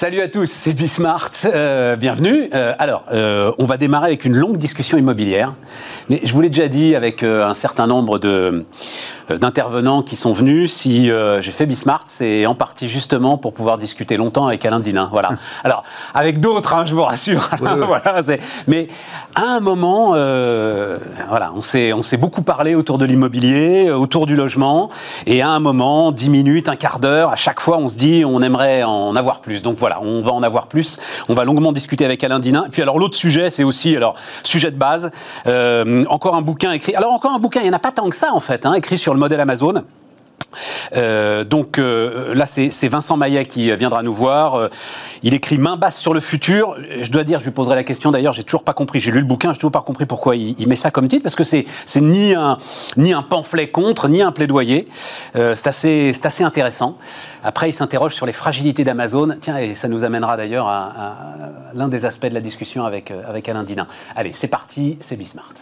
Salut à tous, c'est Bismart. Euh, bienvenue. Euh, alors, euh, on va démarrer avec une longue discussion immobilière. Mais je vous l'ai déjà dit avec un certain nombre de, d'intervenants qui sont venus. Si j'ai fait Bismart, c'est en partie justement pour pouvoir discuter longtemps avec Alain Dinin. Voilà. Alors, avec d'autres, hein, je vous rassure. voilà, mais à un moment, voilà, on s'est, beaucoup parlé autour de l'immobilier, autour du logement. Et à un moment, dix minutes, un quart d'heure, à chaque fois, on se dit, on aimerait en avoir plus. Donc voilà, on va en avoir plus. On va longuement discuter avec Alain Dinin. Puis alors l'autre sujet, c'est aussi alors sujet de base. Euh, encore un bouquin écrit. Alors encore un bouquin, il n'y en a pas tant que ça en fait, hein, écrit sur le modèle Amazon. Euh, donc euh, là, c'est Vincent Maillet qui viendra nous voir. Euh, il écrit main basse sur le futur. Je dois dire, je lui poserai la question d'ailleurs, j'ai toujours pas compris. J'ai lu le bouquin, j'ai toujours pas compris pourquoi il, met ça comme titre, parce que c'est ni un, ni un pamphlet contre, ni un plaidoyer. c'est assez, intéressant. Après, il s'interroge sur les fragilités d'Amazon. Tiens, et ça nous amènera d'ailleurs à, à l'un des aspects de la discussion avec, avec Alain Dinin. Allez, c'est parti, c'est Bismart.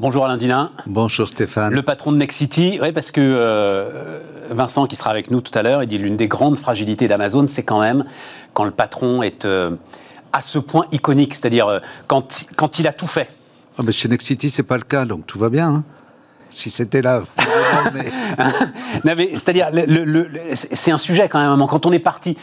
Bonjour Alain Dinin. Bonjour Stéphane. Le patron de Nexity, oui, parce que euh, Vincent, qui sera avec nous tout à l'heure, il dit l'une des grandes fragilités d'Amazon, c'est quand même quand le patron est euh, à ce point iconique, c'est-à-dire euh, quand, quand il a tout fait. Ah, mais chez Nexity, c'est pas le cas, donc tout va bien. Hein. si c'était là. mais... c'est-à-dire, c'est un sujet quand même. Quand on est parti,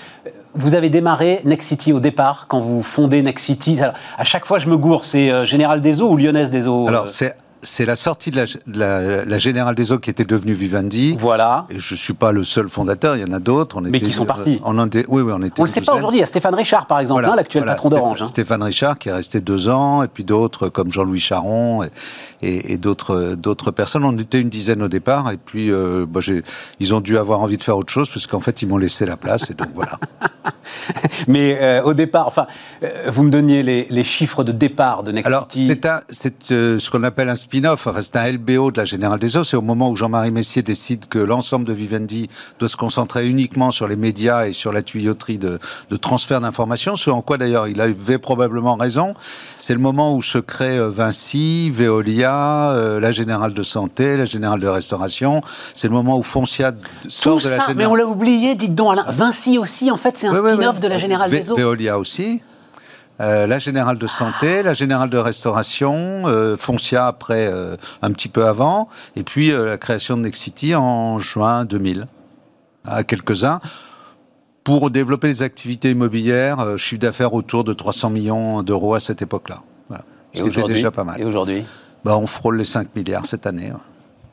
vous avez démarré Nexity au départ, quand vous fondez Nexity. à chaque fois, je me gourre, c'est Général des Eaux ou Lyonnaise des Eaux Alors, c'est c'est la sortie de la, Générale des Eaux qui était devenue Vivendi. Voilà. Et je ne suis pas le seul fondateur, il y en a d'autres. Mais qui sont partis. On oui, oui, on était. On ne le sait pas aujourd'hui. Il y a Stéphane Richard, par exemple, hein, l'actuel patron d'Orange. Hein. Stéphane Richard qui est resté deux ans, et puis d'autres comme Jean-Louis Charon et, d'autres personnes. On était une dizaine au départ, et puis euh, bah, ils ont dû avoir envie de faire autre chose, parce qu'en fait, ils m'ont laissé la place, et donc voilà. Mais euh, au départ, enfin, euh, vous me donniez les, chiffres de départ de Nexity. Alors, c'est ce qu'on appelle un spin-off, enfin, c'est un LBO de la Générale des Eaux. C'est au moment où Jean-Marie Messier décide que l'ensemble de Vivendi doit se concentrer uniquement sur les médias et sur la tuyauterie de, transfert d'informations, ce en quoi d'ailleurs il avait probablement raison. C'est le moment où se créent euh, Vinci, Veolia, euh, la Générale de Santé, la Générale de Restauration. C'est le moment où Foncia sort de la Générale... Mais on l'a oublié, dites donc Alain. Vinci aussi, en fait, c'est un spin-off de la Générale des Eaux. Veolia aussi. Euh, la générale de santé, la générale de restauration, euh, Foncia après, euh, un petit peu avant, et puis la création de Nexity en juin 2000, à quelques-uns, pour développer des activités immobilières, chiffre d'affaires autour de 300 millions d'euros à cette époque-là. Voilà. Ce qui était déjà pas mal. Et aujourd'hui? Bah, On frôle les 5 milliards cette année.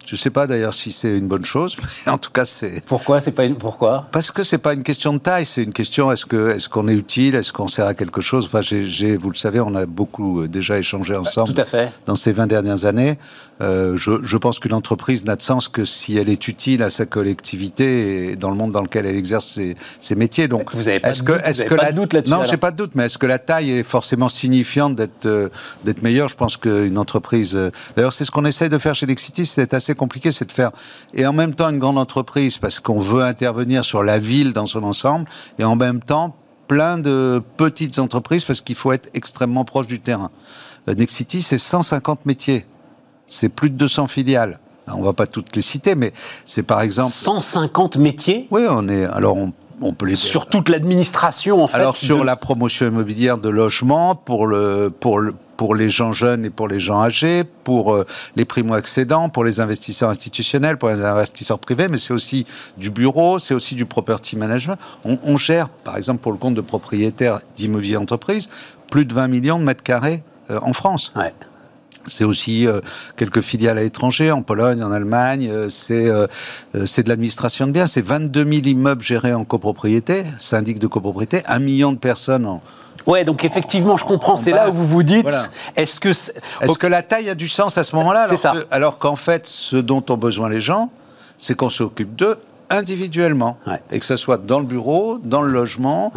Je ne sais pas d'ailleurs si c'est une bonne chose, mais en tout cas c'est. Pourquoi c'est pas une... pourquoi Parce que c'est pas une question de taille, c'est une question est-ce que est-ce qu'on est utile, est-ce qu'on sert à quelque chose? Enfin, j'ai, vous le savez, on a beaucoup euh, déjà échangé ensemble. Tout à fait. Dans ces 20 dernières années, euh, je, je, pense qu'une entreprise n'a de sens que si elle est utile à sa collectivité et dans le monde dans lequel elle exerce ses, ses métiers. Donc, vous avez pas est-ce que, est-ce que la... doute là-dessus Non, j'ai pas de doute, mais est-ce que la taille est forcément signifiante d'être euh, d'être meilleure? Je pense qu'une entreprise. D'ailleurs, c'est ce qu'on essaye de faire chez Lexity. C'est assez compliqué, c'est de faire et en même temps une grande entreprise parce qu'on veut intervenir sur la ville dans son ensemble et en même temps plein de petites entreprises parce qu'il faut être extrêmement proche du terrain. Euh, Nexity, c'est 150 métiers. C'est plus de 200 filiales. On va pas toutes les citer, mais c'est par exemple... 150 métiers? Oui, on est... Alors, on, on peut les... Sur toute l'administration, en fait Alors, sur la promotion immobilière de logement, pour le, pour le, pour les gens jeunes et pour les gens âgés, pour euh, les primo-accédants, pour les investisseurs institutionnels, pour les investisseurs privés, mais c'est aussi du bureau, c'est aussi du property management. On, gère, par exemple, pour le compte de propriétaires d'immobilier entreprise, plus de 20 millions de mètres carrés euh, en France. C'est aussi euh, quelques filiales à l'étranger, en Pologne, en Allemagne. c'est c'est de l'administration de biens. C'est 22 000 immeubles gérés en copropriété, syndic de copropriété, un million de personnes en, Ouais, donc effectivement, je comprends. C'est là où vous vous dites, est-ce que est-ce que la taille a du sens à ce moment-là alors qu'en fait, ce dont ont besoin les gens, c'est qu'on s'occupe d'eux individuellement. Et que ce soit dans le bureau, dans le logement.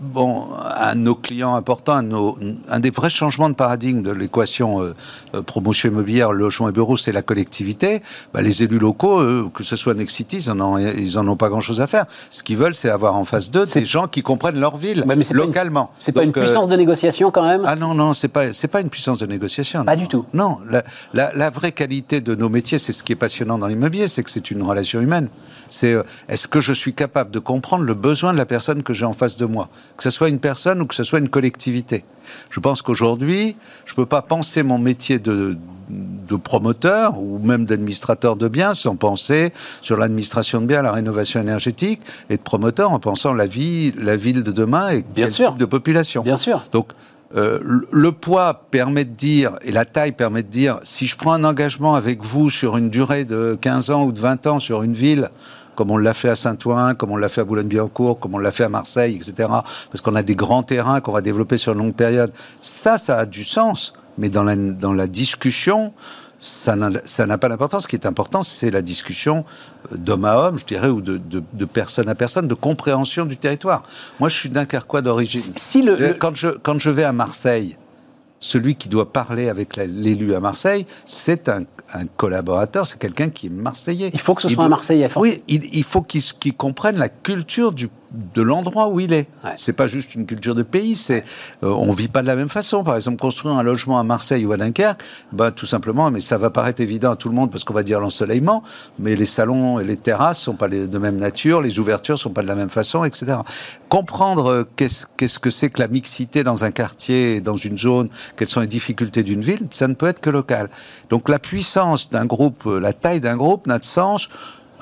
bon, un de nos clients importants, un, un, des vrais changements de paradigme de l'équation euh, euh, promotion immobilière, logement et bureau, c'est la collectivité. Bah, les élus locaux, que ce soit Nexity, ils en ont, ils en ont pas grand-chose à faire. Ce qu'ils veulent, c'est avoir en face d'eux des gens qui comprennent leur ville localement. C'est pas une euh, puissance de négociation quand même? Ah non, non, c'est pas, pas une puissance de négociation. Pas du tout. Non, la, la vraie qualité de nos métiers, c'est ce qui est passionnant dans l'immobilier, c'est que c'est une relation humaine. C'est euh, est-ce que je suis capable de comprendre le besoin de la personne que j'ai en face de moi Que ce soit une personne ou que ce soit une collectivité? Je pense qu'aujourd'hui, je ne peux pas penser mon métier de, de promoteur ou même d'administrateur de biens sans penser sur l'administration de biens, la rénovation énergétique et de promoteur en pensant la vie, la ville de demain et Bien quel sûr. type de population. Bien sûr. Donc, euh, le- poids permet de dire, et la taille permet de dire, si je prends un engagement avec vous sur une durée de 15 ans ou de 20 ans sur une ville, comme on l'a fait à Saint-Ouen, comme on l'a fait à Boulogne-Billancourt, comme on l'a fait à Marseille, etc., parce qu'on a des grands terrains qu'on va développer sur une longue période, ça, ça a du sens. Mais dans la, dans la discussion, ça n'a pas d'importance. Ce qui est important, c'est la discussion euh, d'homme à homme, je dirais, ou de, de- de personne à personne, de compréhension du territoire. Moi, je suis dunkerquois d'origine. Si- si le- Euh, le- Quand, je, quand je vais à Marseille, celui qui doit parler avec l'élu à Marseille, c'est un, un collaborateur, c'est quelqu'un qui est marseillais. Il faut que ce soit un Marseillais, forcément. Oui, il, il faut qu'il qu'il comprenne la culture du, de l'endroit où il est. Ouais. C'est pas juste une culture de pays, c'est euh, on vit pas de la même façon. Par exemple, construire un logement à Marseille ou à Dunkerque, bah tout simplement, mais ça va paraître évident à tout le monde parce qu'on va dire l'ensoleillement, mais les salons et les terrasses sont pas de même nature, les ouvertures sont pas de la même façon, etc. Comprendre euh, qu'est-ce qu'est-ce que c'est que la mixité dans un quartier, dans une zone, quelles sont les difficultés d'une ville, ça ne peut être que local. Donc la puissance d'un groupe, euh, la taille d'un groupe n'a de sens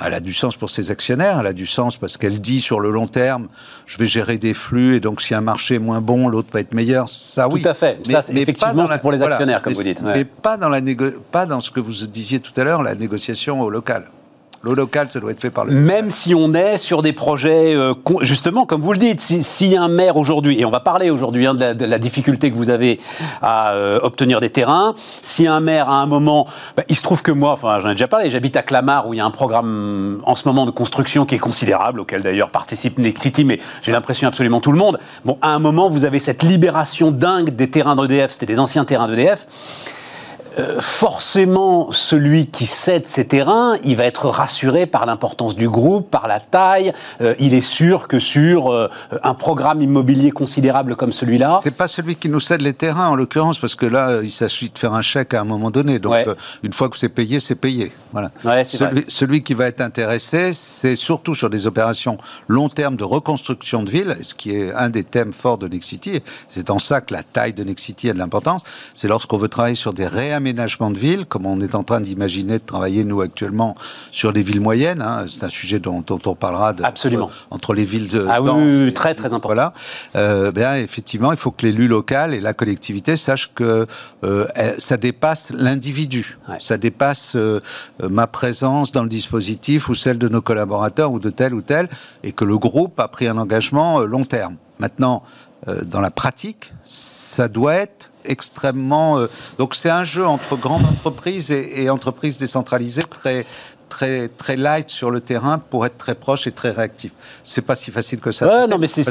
elle a du sens pour ses actionnaires, elle a du sens parce qu'elle dit sur le long terme, je vais gérer des flux et donc si un marché est moins bon, l'autre va être meilleur. Ça, oui. à fait. Ça, pas effectivement, c'est pour les actionnaires, comme Mais vous dites, ouais. Mais pas dans, la négo- pas dans ce que vous disiez tout à l'heure, la négociation au local. Le local, ça doit être fait par le. Même si on est sur des projets, euh, justement, comme vous le dites, si, si un maire aujourd'hui, et on va parler aujourd'hui hein, de, la, difficulté que vous avez à euh, obtenir des terrains, si un maire à un moment, bah, il se trouve que moi, enfin j'en ai déjà parlé, j'habite à Clamart où il y a un programme en ce moment de construction qui est considérable, auquel d'ailleurs participe Next City, mais j'ai l'impression absolument tout le monde. Bon, à un moment, vous avez cette libération dingue des terrains d'EDF, c'était des anciens terrains d'EDF. Euh, forcément, celui qui cède ces terrains, il va être rassuré par l'importance du groupe, par la taille. Euh, il est sûr que sur euh, un programme immobilier considérable comme celui-là, C'est pas celui qui nous cède les terrains en l'occurrence parce que là, il s'agit de faire un chèque à un moment donné. Donc, Ouais. une fois que c'est payé, c'est payé. Voilà. Ouais, celui, qui va être intéressé, c'est surtout sur des opérations long terme de reconstruction de ville, ce qui est un des thèmes forts de Nexity. C'est en ça que la taille de Nexity a de l'importance. C'est lorsqu'on veut travailler sur des réaménagements de ville, comme on est en train d'imaginer de travailler nous actuellement sur les villes moyennes. hein. C'est un sujet dont, dont on parlera de, Absolument. entre les villes de Ah oui, très, très important. Voilà. Euh, ben, effectivement, il faut que l'élu local et la collectivité sachent que euh, elle- ça dépasse l'individu. Ouais. Ça dépasse euh, euh, ma présence dans le dispositif ou celle de nos collaborateurs ou de tel ou tel, et que le groupe a pris un engagement long terme. Maintenant, dans la pratique, ça doit être extrêmement. euh, donc c'est un jeu entre grandes entreprises et, et entreprises décentralisées très très très light sur le terrain pour être très proche et très réactif. C'est pas si facile que ça. Ouais, peut-être, non, mais c'est-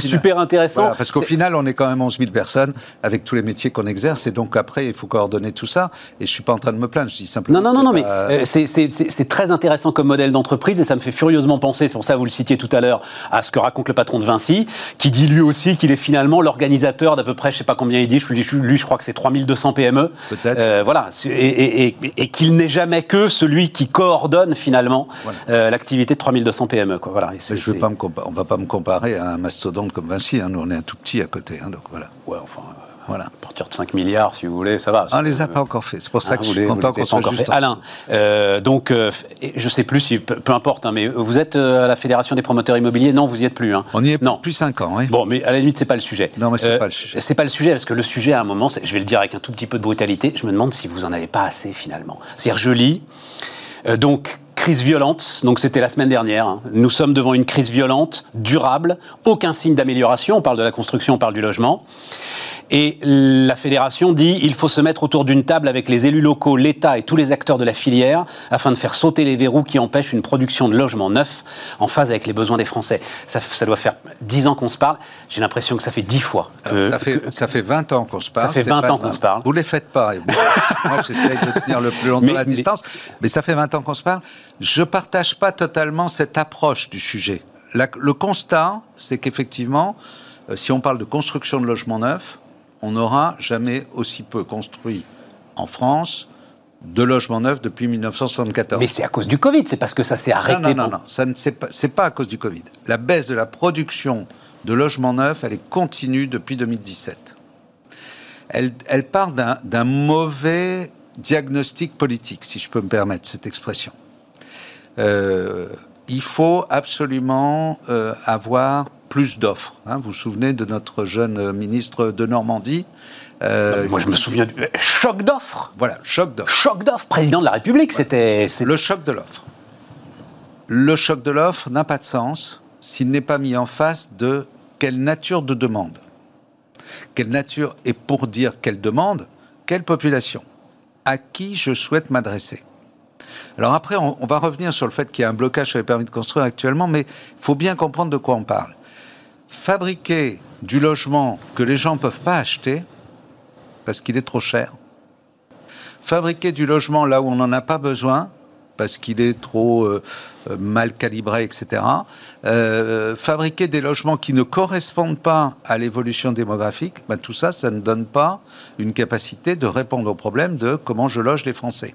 super intéressant. Voilà, parce qu'au final, on est quand même 11 000 personnes avec tous les métiers qu'on exerce, et donc après, il faut coordonner tout ça. Et je suis pas en train de me plaindre, je dis simplement. Non, non, non, mais euh, c'est- très intéressant comme modèle d'entreprise et ça me fait furieusement penser, c'est pour ça que vous le citiez tout à l'heure, à ce que raconte le patron de Vinci, qui dit lui aussi qu'il est finalement l'organisateur d'à peu près, je sais pas combien il dit, lui je crois que c'est 3200 PME. Peut-être. Euh, voilà, et, et- et- et qu'il n'est jamais que celui qui coordonne finalement Voilà. euh, l'activité de 3200 PME. Quoi. Voilà, et c'est- Mais je vais c'est- pas me compa- on va pas me comparer à un mastodonte comme Vinci. hein. Nous, on est un tout petit à côté. hein, donc voilà. Ouais, enfin, euh, Voilà. à partir de 5 milliards, si vous voulez, ça va. On les a pas encore fait. C'est pour ça Ah, que je suis content qu'on soit encore fait. en- Alain, euh, donc, euh, je sais plus si, peu, peu importe, hein, mais vous êtes euh, à la Fédération des promoteurs immobiliers? Non, vous y êtes plus. hein. On y est non. depuis 5 ans. oui. Bon, mais à la limite, c'est pas le sujet. Non, mais c'est pas le sujet. C'est pas le sujet parce que le sujet, à un moment, je vais le dire avec un tout petit peu de brutalité, je me demande si vous en avez pas assez finalement. C'est-à-dire, je lis, euh, donc crise violente, donc c'était la semaine dernière. hein. Nous sommes devant une crise violente, durable, aucun signe d'amélioration. On parle de la construction, on parle du logement. Et la fédération dit il faut se mettre autour d'une table avec les élus locaux, l'État et tous les acteurs de la filière afin de faire sauter les verrous qui empêchent une production de logements neufs en phase avec les besoins des Français. Ça, ça doit faire dix ans qu'on se parle. J'ai l'impression que ça fait dix fois. que- Alors, ça, fait, ça fait 20 ans qu'on se parle. Ça fait c'est 20 pas- ans qu'on se parle. Vous ne les faites pas. Moi, moi, j'essaie de tenir le plus longtemps Mais- la distance. Mais ça fait 20 ans qu'on se parle. Je ne partage pas totalement cette approche du sujet. La- le constat, c'est qu'effectivement, euh, si on parle de construction de logements neufs, on n'aura jamais aussi peu construit en France, de logements neufs depuis 1974. Mais c'est à cause du Covid, c'est parce que ça s'est arrêté. Non, non, non, non, ça ne c'est pas, à cause du Covid. La baisse de la production de logements neufs, elle est continue depuis 2017. Elle, elle part d'un, d'un mauvais diagnostic politique, si je peux me permettre cette expression. Euh, il faut absolument euh, avoir plus d'offres. hein. Vous vous souvenez de notre jeune ministre de Normandie euh, Moi, je me souviens du choc d'offres. Voilà, choc d'offres. Choc d'offres, président de la République, c'était. c'est- Le choc de l'offre. Le choc de l'offre n'a pas de sens s'il n'est pas mis en face de quelle nature de demande. Quelle nature et pour dire quelle demande, quelle population À qui je souhaite m'adresser Alors après, on, on va revenir sur le fait qu'il y a un blocage sur les permis de construire actuellement, mais il faut bien comprendre de quoi on parle. Fabriquer du logement que les gens ne peuvent pas acheter parce qu'il est trop cher, fabriquer du logement là où on n'en a pas besoin, parce qu'il est trop euh, euh, mal calibré, etc. Euh, fabriquer des logements qui ne correspondent pas à l'évolution démographique, ben, tout ça, ça ne donne pas une capacité de répondre au problème de comment je loge les Français.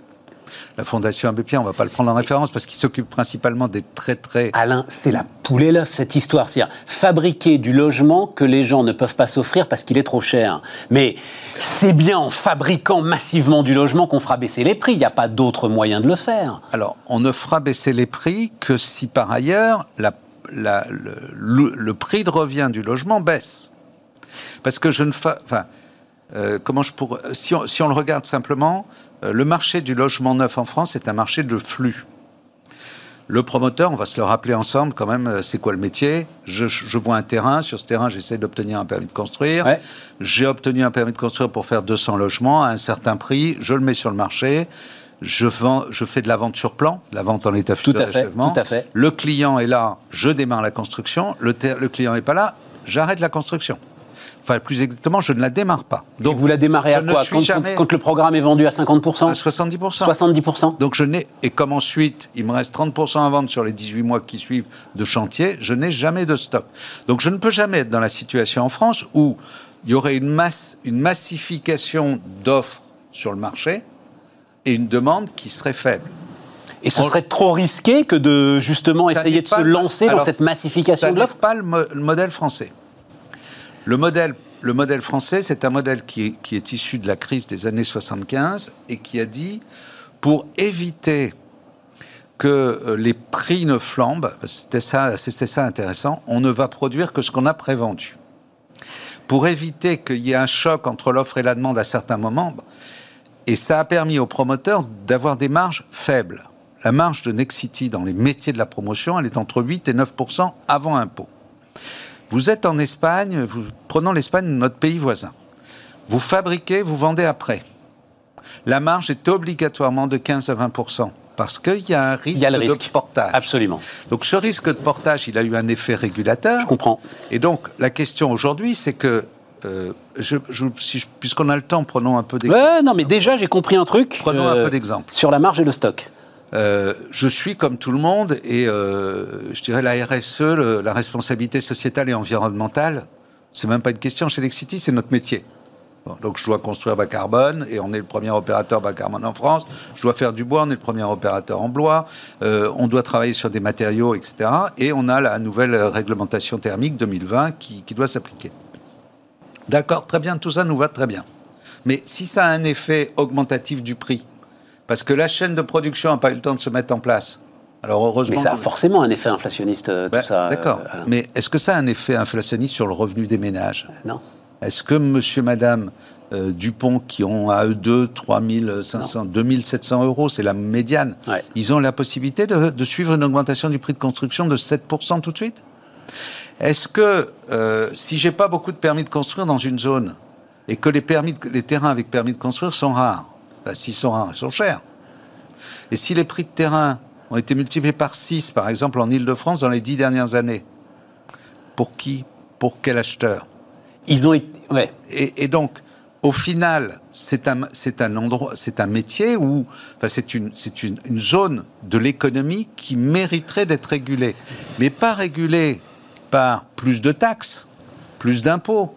La Fondation Abbé Pierre, on ne va pas le prendre en référence parce qu'il s'occupe principalement des très très Alain, c'est la poule et l'œuf, cette histoire. C'est-à-dire fabriquer du logement que les gens ne peuvent pas s'offrir parce qu'il est trop cher. Mais c'est bien en fabriquant massivement du logement qu'on fera baisser les prix. Il n'y a pas d'autre moyen de le faire. Alors, on ne fera baisser les prix que si par ailleurs la- la- le, le- le prix de revient du logement baisse. Parce que je ne fa... Enfin, euh, comment je pourrais... Si on, si on le regarde simplement, le marché du logement neuf en France est un marché de flux. Le promoteur, on va se le rappeler ensemble quand même, euh, c'est quoi le métier? Je, je vois un terrain, sur ce terrain j'essaie d'obtenir un permis de construire. Ouais. J'ai obtenu un permis de construire pour faire 200 logements à un certain prix, je le mets sur le marché, je, vends, je fais de la vente sur plan, de la vente en état Tout futur d'achèvement. tout à fait. Le client est là, je démarre la construction, le client n'est pas là, j'arrête la construction. Enfin, plus exactement, je ne la démarre pas. Donc vous la démarrez à quoi quand, jamais- quand- le programme est vendu à 50% à 70%. 70% Donc je n'ai et comme ensuite il me reste 30% à vendre sur les 18 mois qui suivent de chantier, je n'ai jamais de stock. Donc je ne peux jamais être dans la situation en France où il y aurait une masse, une massification d'offres sur le marché et une demande qui serait faible. Et ce serait trop risqué que de justement Ça essayer de se lancer dans cette massification ça de l'offre pas le, mo- le modèle français. Le modèle, le modèle français, c'est un modèle qui est, issu de la crise des années 75 et qui a dit, pour éviter que euh, les prix ne flambent, c'était ça intéressant, on ne va produire que ce qu'on a prévendu. Pour éviter qu'il y ait un choc entre l'offre et la demande à certains moments, et ça a permis aux promoteurs d'avoir des marges faibles. La marge de Nexity dans les métiers de la promotion, elle est entre 8 et 9% avant impôt. Vous êtes en Espagne, vous, prenons l'Espagne, notre pays voisin. Vous fabriquez, vous vendez après. La marge est obligatoirement de 15 à 20% parce qu'il y a un risque, Il y a le de risque. portage. Absolument. Donc ce risque de portage, il a eu un effet régulateur. Je comprends. Et donc la question aujourd'hui, c'est que, euh, je- je- si je- puisqu'on a le temps, prenons un peu d'exemple. Ouais, non, mais déjà, j'ai compris un truc. euh, Prenons un peu d'exemple. Sur la marge et le stock. Euh, je suis comme tout le monde et euh, je dirais la RSE, la responsabilité sociétale et environnementale, c'est même pas une question chez Lexity, c'est notre métier. Donc je dois construire bas carbone et on est le premier opérateur bas carbone en France. Je dois faire du bois, on est le premier opérateur en bois. Euh, on doit travailler sur des matériaux, etc. Et on a la nouvelle réglementation thermique 2020 qui, qui doit s'appliquer. D'accord, très bien, tout ça nous va très bien. Mais si ça a un effet augmentatif du prix, parce que la chaîne de production n'a pas eu le temps de se mettre en place, alors heureusement. Mais ça a forcément un effet inflationniste, euh, tout ça. euh, D'accord. Alain. Mais est-ce que ça a un effet inflationniste sur le revenu des ménages? Non. Est-ce que monsieur, madame euh, Dupont, qui ont à eux deux 3500, 2700 euros, c'est la médiane, Ouais. ils ont la possibilité de, de suivre une augmentation du prix de construction de 7% tout de suite? Est-ce que euh, si j'ai pas beaucoup de permis de construire dans une zone et que les, permis de- les terrains avec permis de construire sont rares, s'ils sont rares, ils sont chers. Et si les prix de terrain ont été multipliés par 6, par exemple en Ile-de-France, dans les 10 dernières années, pour qui Pour quel acheteur? Ils ont été. Ouais. et, et donc, au final, c'est un, c'est un endroit, c'est un métier où, enfin, c'est une, c'est une, une zone de l'économie qui mériterait d'être régulée, mais pas régulée par plus de taxes, plus d'impôts,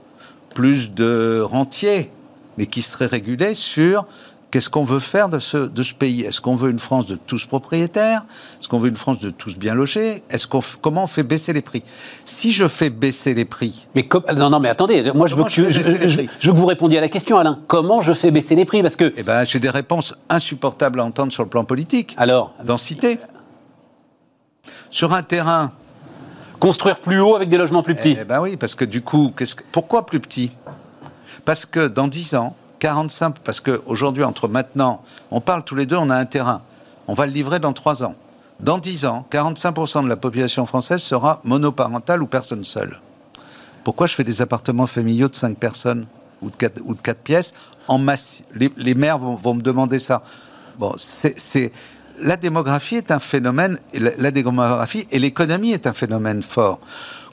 plus de rentiers, mais qui serait régulée sur Qu'est-ce qu'on veut faire de ce, de ce pays? Est-ce qu'on veut une France de tous propriétaires? Est-ce qu'on veut une France de tous bien logés? Est-ce qu'on comment on fait baisser les prix? Si je fais baisser les prix, Mais non, non, mais attendez, moi je veux, que je tu- fais je, baisser les je- prix? je veux que vous répondiez à la question, Alain. Comment je fais baisser les prix? Parce que, eh ben, j'ai des réponses insupportables à entendre sur le plan politique. alors, Densité. Sur un terrain construire plus haut avec des logements plus petits. Eh ben oui, parce que du coup, que- pourquoi plus petit? Parce que dans 10 ans, 45, parce qu'aujourd'hui, entre maintenant, on parle tous les deux, on a un terrain. On va le livrer dans 3 ans. Dans 10 ans, 45% de la population française sera monoparentale ou personne seule. Pourquoi je fais des appartements familiaux de 5 personnes ou de 4, ou de quatre pièces en masse? Les, maires vont, me demander ça. Bon, c'est, la démographie est un phénomène, la démographie et l'économie est un phénomène fort.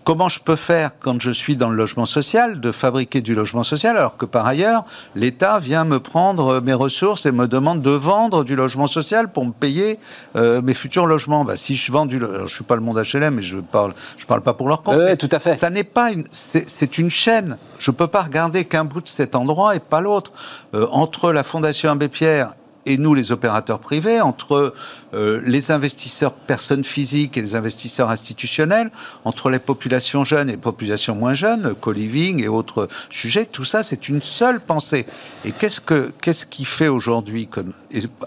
Comment je peux faire quand je suis dans le logement social de fabriquer du logement social alors que par ailleurs l'État vient me prendre mes ressources et me demande de vendre du logement social pour me payer euh, mes futurs logements? Bah, si je vends du, lo- alors, je suis pas le monde HLM et je parle, je parle pas pour leur compte. Mais tout à fait. Ça n'est pas une, c'est c'est une chaîne. Je peux pas regarder qu'un bout de cet endroit et pas l'autre. Euh, entre la Fondation Abbé Pierre et nous, les opérateurs privés, entre euh, les investisseurs personnes physiques et les investisseurs institutionnels, entre les populations jeunes et populations moins jeunes, co-living et autres sujets, tout ça, c'est une seule pensée. Et qu'est-ce que qu'est-ce qui fait aujourd'hui comme-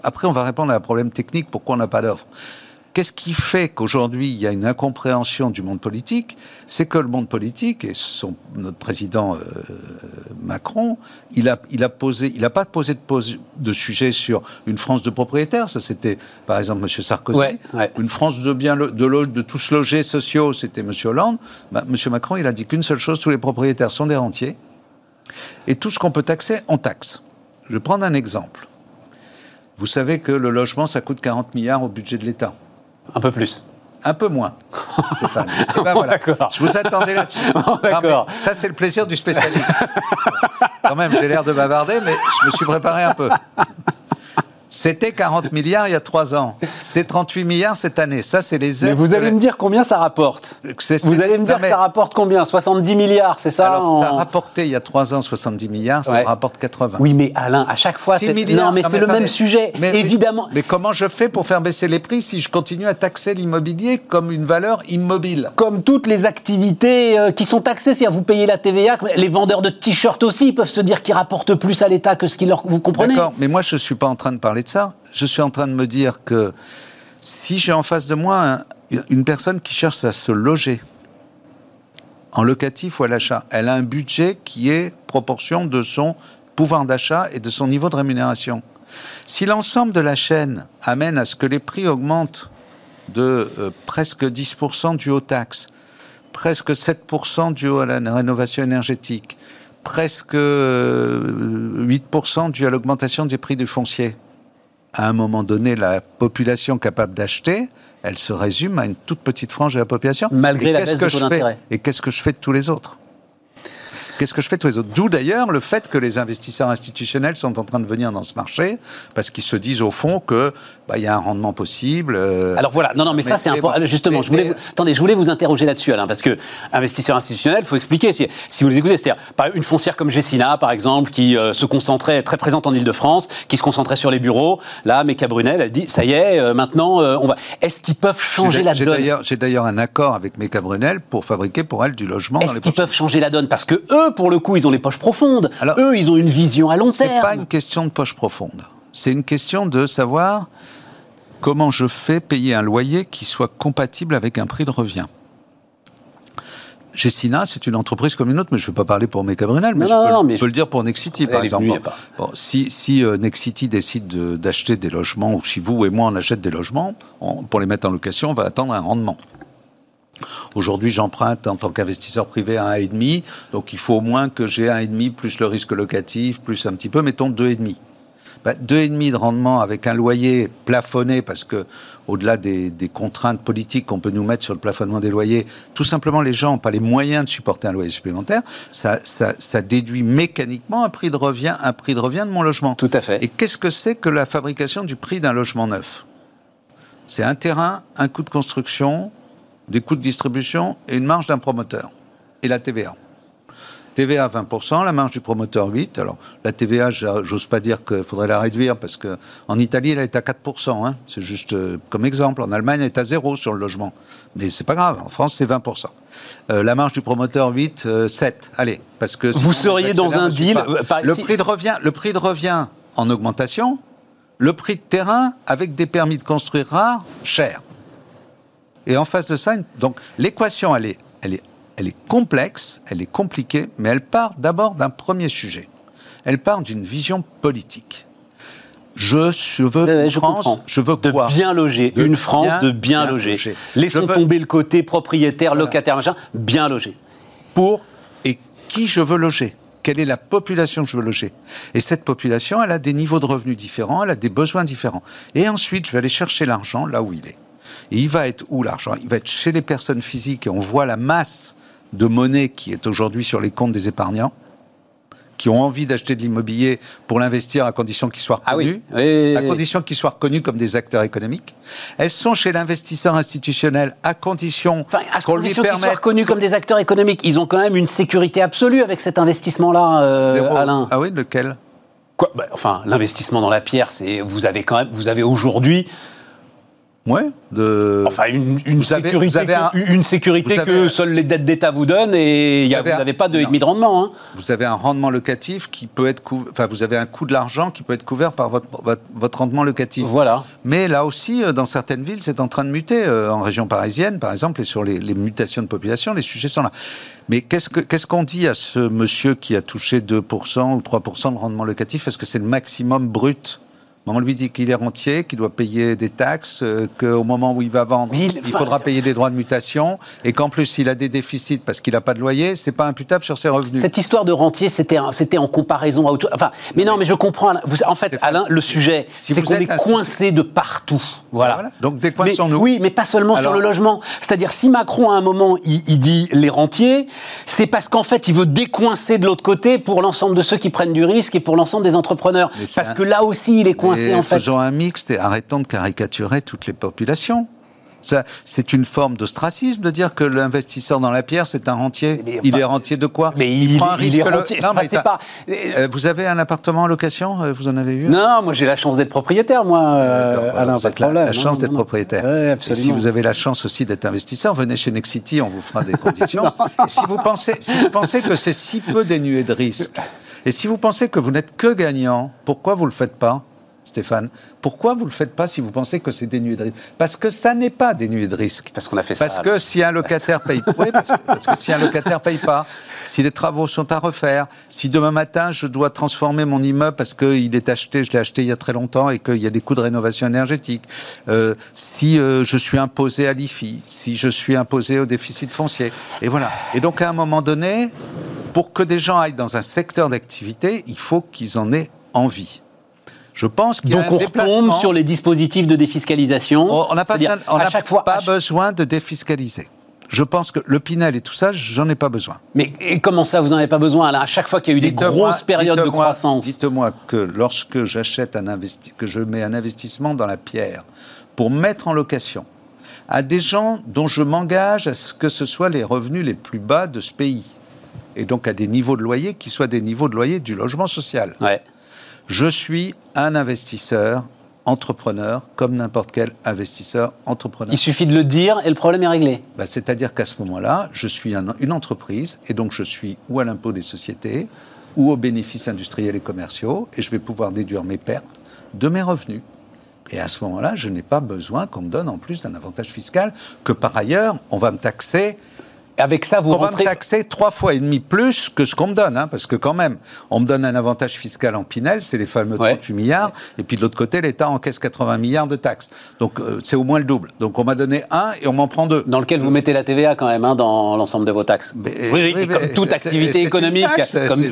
Après, on va répondre à un problème technique. Pourquoi on n'a pas d'offre? Qu'est-ce qui fait qu'aujourd'hui il y a une incompréhension du monde politique? C'est que le monde politique et son, notre président euh, Macron, il a, il a posé, il n'a pas posé de, pose- de sujet sur une France de propriétaires. Ça, c'était par exemple M. Sarkozy. Ouais, ouais. Une France de bien, de tous logés sociaux, c'était M. Hollande. Bah, M. Macron, il a dit qu'une seule chose tous les propriétaires sont des rentiers. Et tout ce qu'on peut taxer, on taxe. Je vais prendre un exemple. Vous savez que le logement, ça coûte 40 milliards au budget de l'État. Un peu plus. Un peu moins, Stéphane. Eh ben voilà. Je vous attendais là-dessus. Bon, Ça, c'est le plaisir du spécialiste. Quand même, j'ai l'air de bavarder, mais je me suis préparé un peu. C'était 40 milliards il y a trois ans. C'est 38 milliards cette année. Ça, c'est les aides. Mais vous allez me dire combien ça rapporte Vous allez me dire que ça rapporte combien? 70 milliards, c'est ça Alors, ça en- rapportait il y a trois ans 70 milliards, ça Ouais. rapporte 80. Oui, mais Alain, à chaque fois, 6 c'est... Non, mais c'est le attendez. même sujet, Mais- mais- évidemment. Mais, comment je fais pour faire baisser les prix si je continue à taxer l'immobilier comme une valeur immobile? Comme toutes les activités euh, qui sont taxées, si vous payez la TVA, les vendeurs de t-shirts aussi ils peuvent se dire qu'ils rapportent plus à l'État que ce qu'ils leur... Vous comprenez? D'accord, mais moi je ne suis pas en train de parler de ça. Je suis en train de me dire que si j'ai en face de moi un- une personne qui cherche à se loger en locatif ou à l'achat, elle a un budget qui est proportion de son pouvoir d'achat et de son niveau de rémunération. Si l'ensemble de la chaîne amène à ce que les prix augmentent de euh, presque 10% dû aux taxes, presque 7% dû à la rénovation énergétique, presque euh, 8% dû à l'augmentation des prix du foncier. À un moment donné, la population capable d'acheter, elle se résume à une toute petite frange de la population. Malgré Et la qu'est-ce baisse que des je taux fais d'intérêt. Et qu'est-ce que je fais de tous les autres? Qu'est-ce que je fais de tous les autres? D'où d'ailleurs le fait que les investisseurs institutionnels sont en train de venir dans ce marché, parce qu'ils se disent au fond que bah, il y a un rendement possible. euh, Alors voilà, non, non, mais, Mais- ça c'est important. bon, Justement, mais- je voulais, mais- vous- attendez, je voulais vous interroger là-dessus, Alain, parce que investisseur institutionnel, il faut expliquer. Si, si vous les écoutez, c'est-à-dire une foncière comme Gessina, par exemple, qui euh, se concentrait, très présente en Ile-de-France, qui se concentrait sur les bureaux. Là, Meka Brunel, elle dit, ça y est, euh, maintenant, euh, on va. Est-ce qu'ils peuvent changer la donne? J'ai d'ailleurs un accord avec Meka Brunel pour fabriquer pour elle du logement Est-ce qu'ils peuvent changer la donne? Parce que eux, pour le coup, ils ont les poches profondes. Alors, eux, ils ont une vision à long C'est terme. pas une question de poche profonde. C'est une question de savoir comment je fais payer un loyer qui soit compatible avec un prix de revient. Gestina, c'est une entreprise comme une autre, mais je ne vais pas parler pour Meka Brunel, mais Non, je non, peux, non, je mais peux le dire pour Nexity, par exemple. Bon, si si euh, Nexity décide de- d'acheter des logements, ou si vous et moi on achète des logements, on- pour les mettre en location, on va attendre un rendement. Aujourd'hui, j'emprunte en tant qu'investisseur privé à 1,5, donc il faut au moins que j'ai 1,5 plus le risque locatif, plus un petit peu, mettons 2,5. Bah, 2,5 de rendement avec un loyer plafonné, parce que au-delà des, des contraintes politiques qu'on peut nous mettre sur le plafonnement des loyers, tout simplement les gens n'ont pas les moyens de supporter un loyer supplémentaire, ça, ça, ça déduit mécaniquement un prix de revient, un prix de revient de mon logement. Tout à fait. Et qu'est-ce que c'est que la fabrication du prix d'un logement neuf? C'est un terrain, un coût de construction, des coûts de distribution et une marge d'un promoteur. Et la TVA. TVA à 20%, la marge du promoteur 8%. Alors, la TVA, j'ose pas dire qu'il faudrait la réduire parce qu'en Italie, elle est à 4%. Hein. C'est juste euh, comme exemple. En Allemagne, elle est à 0 sur le logement. Mais c'est pas grave. En France, c'est 20%. Euh, la marge du promoteur 8, 7. Allez. Parce que Vous seriez dans un deal. le, prix de revient, le prix de revient en augmentation, le prix de terrain avec des permis de construire rares, cher. Et en face de ça, donc l'équation, elle est, elle, est, elle est complexe, elle est compliquée, mais elle part d'abord d'un premier sujet. Elle part d'une vision politique. Je, veux je France, je veux de bien loger, une France de bien, loger. Laissons tomber le côté propriétaire, locataire, machin, bien loger. Pour et qui je veux loger? Quelle est la population que je veux loger? Et cette population, elle a des niveaux de revenus différents, elle a des besoins différents. Et ensuite, je vais aller chercher l'argent là où il est. Et il va être où l'argent? Il va être chez les personnes physiques et on voit la masse de monnaie qui est aujourd'hui sur les comptes des épargnants qui ont envie d'acheter de l'immobilier pour l'investir à condition qu'ils soient ah reconnus, à condition qu'ils soient reconnus comme des acteurs économiques. Elles sont chez l'investisseur institutionnel à condition qu'on lui permette... soient reconnus comme des acteurs économiques. Ils ont quand même une sécurité absolue avec cet investissement-là, euh, Alain. Ah oui, lequel? Quoi? Bah, Enfin, l'investissement dans la pierre, c'est vous avez quand même, vous avez aujourd'hui Ouais, de... Enfin, une, une sécurité, que, une sécurité que seules les dettes d'État vous donnent et vous n'avez pas de demi de rendement. Hein. Vous avez un rendement locatif qui peut être couvert, enfin, vous avez un coût de l'argent qui peut être couvert par votre, votre, rendement locatif. Voilà. Mais là aussi, euh, dans certaines villes, c'est en train de muter. Euh, en région parisienne, par exemple, et sur les, les mutations de population, les sujets sont là. Mais qu'est-ce qu'on ce qu'on dit à ce monsieur qui a touché 2% ou 3% de rendement locatif? Est-ce que c'est le maximum brut on lui dit qu'il est rentier, qu'il doit payer des taxes, euh, qu'au moment où il va vendre, il, faudra payer des droits de mutation, et qu'en plus, il a des déficits parce qu'il n'a pas de loyer, c'est pas imputable sur ses revenus. Cette histoire de rentier, c'était en comparaison à autre Enfin, mais non, mais je comprends. en fait, Alain, le sujet, c'est qu'on est coincé de partout. Voilà. Donc décoinçons-nous. Oui, mais pas seulement sur le logement. C'est-à-dire, si Macron, à un moment, il, dit les rentiers, c'est parce qu'en fait, il veut décoincer de l'autre côté pour l'ensemble de ceux qui prennent du risque et pour l'ensemble des entrepreneurs. Parce que là aussi, il est coincé Faisons un mixte et arrêtons de caricaturer toutes les populations. C'est une forme d'ostracisme de dire que l'investisseur dans la pierre, c'est un rentier. il est rentier de quoi mais il, prend un risque. rentier, non, mais pas... Euh, vous avez un appartement en location euh, Vous en avez eu Non, moi j'ai la chance d'être propriétaire, moi. Euh, Alain, pas de problème. La, chance d'être propriétaire. et si vous avez la chance aussi d'être investisseur, venez chez Nexity, on vous fera des conditions. et si vous pensez, si vous pensez que c'est si peu dénué de risques, et si vous pensez que vous n'êtes que gagnant, pourquoi vous le faites pas? Stéphane. Pourquoi vous ne le faites pas si vous pensez que c'est dénué de risque? Parce que ça n'est pas dénué de risque. Parce qu'on a fait ça. Parce que si un locataire paye, parce, que, si un locataire paye pas, si les travaux sont à refaire, si demain matin je dois transformer mon immeuble parce qu'il est acheté, je l'ai acheté il y a très longtemps et qu'il y a des coûts de rénovation énergétique, euh, si euh, je suis imposé à l'IFI, si je suis imposé au déficit foncier, et voilà. Et donc à un moment donné, pour que des gens aillent dans un secteur d'activité, il faut qu'ils en aient envie. Je pense qu'il y Donc a un on retombe sur les dispositifs de défiscalisation. On n'a pas, pas besoin de défiscaliser. Je pense que le Pinel et tout ça, j'en ai pas besoin. Mais comment ça, vous n'en avez pas besoin À chaque fois qu'il y a eu des grosses périodes de croissance. Dites-moi que lorsque j'achète un que je mets un investissement dans la pierre pour mettre en location à des gens dont je m'engage à ce que ce soit les revenus les plus bas de ce pays, et donc à des niveaux de loyer qui soient des niveaux de loyer du logement social. Ouais. Je suis un investisseur entrepreneur comme n'importe quel investisseur entrepreneur. Il suffit de le dire et le problème est réglé. Bah, c'est-à-dire qu'à ce moment-là, je suis une entreprise et donc je suis ou à l'impôt des sociétés ou aux bénéfices industriels et commerciaux et je vais pouvoir déduire mes pertes de mes revenus. Et à ce moment-là, je n'ai pas besoin qu'on me donne en plus d'un avantage fiscal que par ailleurs, on va me taxer avec ça, vous on rentrez... va me taxer trois fois et demi plus que ce qu'on me donne, hein, parce que quand même, on me donne un avantage fiscal en Pinel, c'est les fameux 38 milliards, et puis de l'autre côté, l'État encaisse 80 milliards de taxes. Donc euh, c'est au moins le double. Donc on m'a donné un et on m'en prend deux. Dans lequel vous mettez la TVA quand même, hein, dans l'ensemble de vos taxes. oui, oui, mais comme toute activité économique.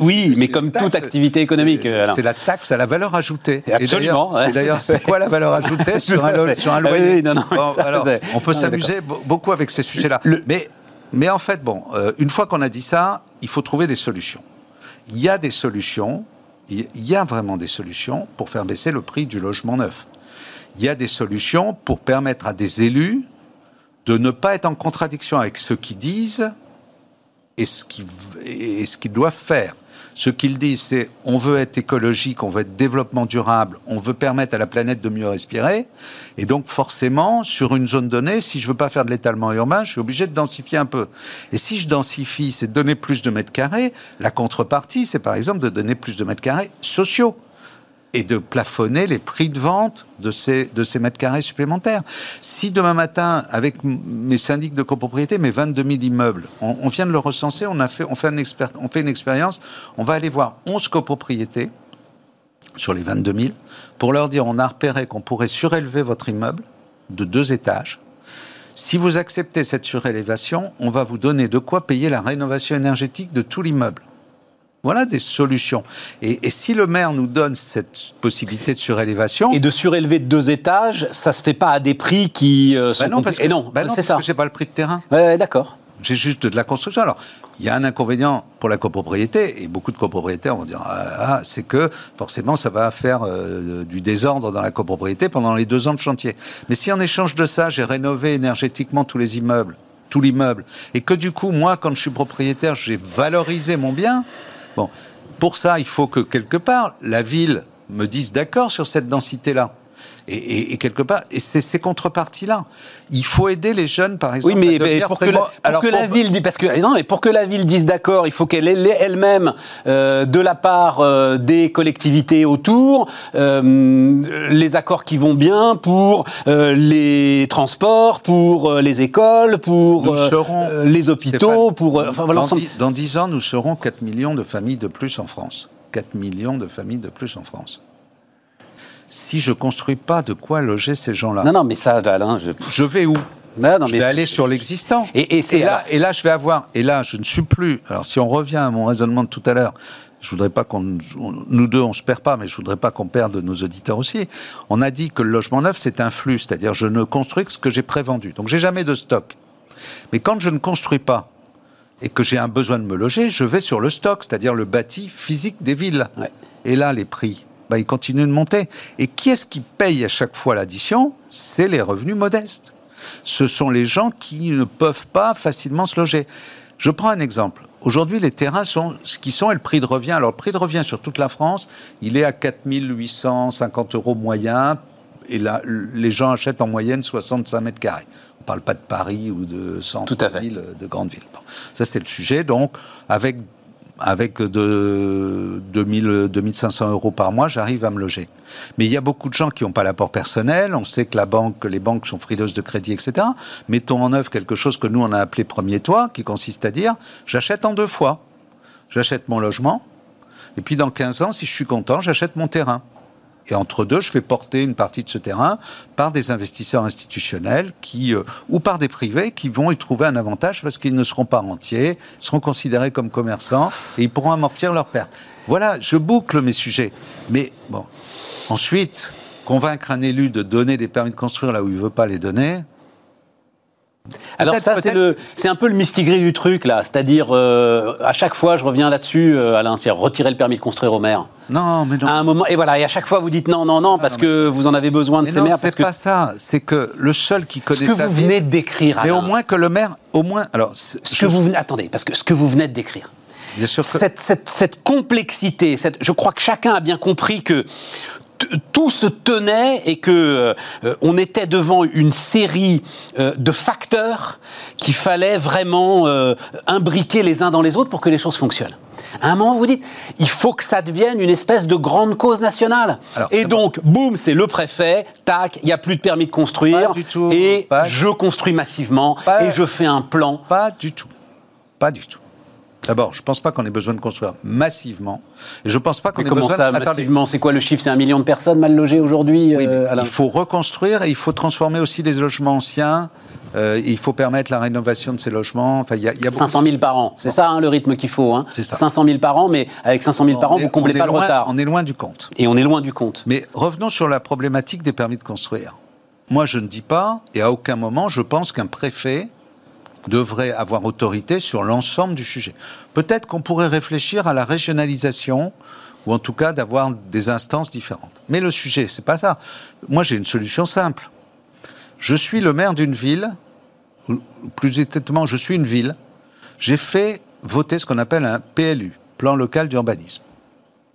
oui, mais comme toute activité économique. C'est la taxe à la valeur ajoutée. Absolument. Et d'ailleurs, c'est quoi la valeur ajoutée sur un, sur un loyer non, non, alors, On peut s'amuser beaucoup avec ces sujets-là. Mais mais en fait, bon, euh, une fois qu'on a dit ça, il faut trouver des solutions. Il y a des solutions, il y a vraiment des solutions pour faire baisser le prix du logement neuf. Il y a des solutions pour permettre à des élus de ne pas être en contradiction avec disent ce qu'ils et ce qu'ils doivent faire. Ce qu'ils disent, c'est on veut être écologique, on veut être développement durable, on veut permettre à la planète de mieux respirer. Et donc, forcément, sur une zone donnée, si je veux pas faire de l'étalement urbain, je suis obligé de densifier un peu. Et si je densifie, c'est donner plus de mètres carrés. La contrepartie, c'est par exemple de donner plus de mètres carrés sociaux et de plafonner les prix de vente de ces, de ces mètres carrés supplémentaires. Si demain matin, avec mes syndics de copropriété, mes 22 000 immeubles, on, vient de le recenser, on, fait, on, fait un on fait une expérience, on va aller voir 11 copropriétés sur les 22 000 pour leur dire on a repéré qu'on pourrait surélever votre immeuble de deux étages. Si vous acceptez cette surélévation, on va vous donner de quoi payer la rénovation énergétique de tout l'immeuble. Voilà des solutions. Et, si le maire nous donne cette possibilité de surélévation... Et de surélever de deux étages, ça se fait pas à des prix qui euh, sont... Bah non, parce que, non, bah non, parce que j'ai pas le prix de terrain. Ouais, d'accord. J'ai juste de la construction. Alors, il y a un inconvénient pour la copropriété, et beaucoup de copropriétaires vont dire ah, ah c'est que forcément ça va faire euh, du désordre dans la copropriété pendant les deux ans de chantier. Mais si en échange de ça, j'ai rénové énergétiquement tous les immeubles, tout l'immeuble, et que du coup, moi, quand je suis propriétaire, j'ai valorisé mon bien, Bon, pour ça, il faut que quelque part, la ville me dise d'accord sur cette densité-là. Et, quelque part, et c'est ces contreparties-là. Il faut aider les jeunes, par exemple. Oui, mais, pour, que la, alors, que la, ville dise, parce que non, mais pour que la ville dise d'accord, il faut qu'elle ait elle-même, euh, de la part euh, des collectivités autour, euh, les accords qui vont bien pour les transports, pour les écoles, pour les hôpitaux, pour enfin, dans, dans 10 ans, nous serons 4 millions de familles de plus en France. 4 millions de familles de plus en France si je construis pas de quoi loger ces gens-là. Non, non, mais ça, Alain, je, vais où? Non, je vais aller sur l'existant. Et, là, et là, je vais avoir. Et là, je ne suis plus. Alors, si on revient à mon raisonnement de tout à l'heure, je voudrais pas qu'on, nous deux, on se perd pas, mais je voudrais pas qu'on perde nos auditeurs aussi. On a dit que le logement neuf, c'est un flux, c'est-à-dire je ne construis que ce que j'ai prévendu. Donc, j'ai jamais de stock. Mais quand je ne construis pas et que j'ai un besoin de me loger, je vais sur le stock, c'est-à-dire le bâti physique des villes. Et là, les prix bah, il continue de monter. Et qui est-ce qui paye à chaque fois l'addition? C'est les revenus modestes. Ce sont les gens qui ne peuvent pas facilement se loger. Je prends un exemple. Aujourd'hui, les terrains sont ce qui sont et le prix de revient. Alors, le prix de revient sur toute la France, il est à 4850 euros moyen. Et là, les gens achètent en moyenne 65 mètres carrés. On ne parle pas de Paris ou de centre ville, de grandes villes. ça, c'est le sujet. Donc, avec avec de 2000, 2500 euros par mois, j'arrive à me loger. Mais il y a beaucoup de gens qui n'ont pas l'apport personnel. On sait que les banques sont frileuses de crédit, etc. Mettons en œuvre quelque chose que nous on a appelé premier toit, qui consiste à dire j'achète en deux fois. J'achète mon logement, et puis dans 15 ans, si je suis content, j'achète mon terrain. Et entre deux, je fais porter une partie de ce terrain par des investisseurs institutionnels qui, euh, ou par des privés qui vont y trouver un avantage parce qu'ils ne seront pas entiers, seront considérés comme commerçants et ils pourront amortir leurs pertes. Voilà, je boucle mes sujets. Mais bon, ensuite, convaincre un élu de donner des permis de construire là où il ne veut pas les donner, alors ça, c'est un peu le mistigris du truc, là. C'est-à-dire, euh, à chaque fois, je reviens là-dessus, euh, Alain, c'est retirer le permis de construire au maire. Non, mais non. À un moment, et voilà, et à chaque fois, vous dites non, non, non, parce que vous en avez besoin de ces maires. c'est pas ça. C'est que le seul qui connaît ce que vous venez de décrire, Mais au moins que le maire, au moins, alors... Ce que vous venez, attendez, parce que ce que vous venez de décrire, Bien sûr cette, cette, cette, complexité, cette, je crois que chacun a bien compris que tout se tenait et que euh, on était devant une série euh, de facteurs qu'il fallait vraiment euh, imbriquer les uns dans les autres pour que les choses fonctionnent. À un moment, vous dites, il faut que ça devienne une espèce de grande cause nationale. et donc, boum, c'est le préfet, tac, il n'y a plus de permis de construire, et je construis massivement, et je fais un plan. Pas du tout. Pas du tout. D'abord, je ne pense pas qu'on ait besoin de construire massivement. Et je pense pas qu'on ait comment besoin. Ça, massivement, c'est quoi le chiffre? C'est un million de personnes mal logées aujourd'hui. Euh, il faut reconstruire et il faut transformer aussi les logements anciens. Euh, il faut permettre la rénovation de ces logements. Enfin, y a, y a 500 000 par an, c'est ça hein, le rythme qu'il faut. Hein? Ça. 500 000 par an, mais avec 500 000 par an, vous ne comblez pas le retard. On est loin du compte. Et on est loin du compte. Mais revenons sur la problématique des permis de construire. Moi, je ne dis pas, et à aucun moment, je pense qu'un préfet devrait avoir autorité sur l'ensemble du sujet. Peut-être qu'on pourrait réfléchir à la régionalisation ou en tout cas d'avoir des instances différentes. Mais le sujet, c'est pas ça. Moi, j'ai une solution simple. Je suis le maire d'une ville, plus exactement, je suis une ville. J'ai fait voté ce qu'on appelle un PLU, plan local d'urbanisme.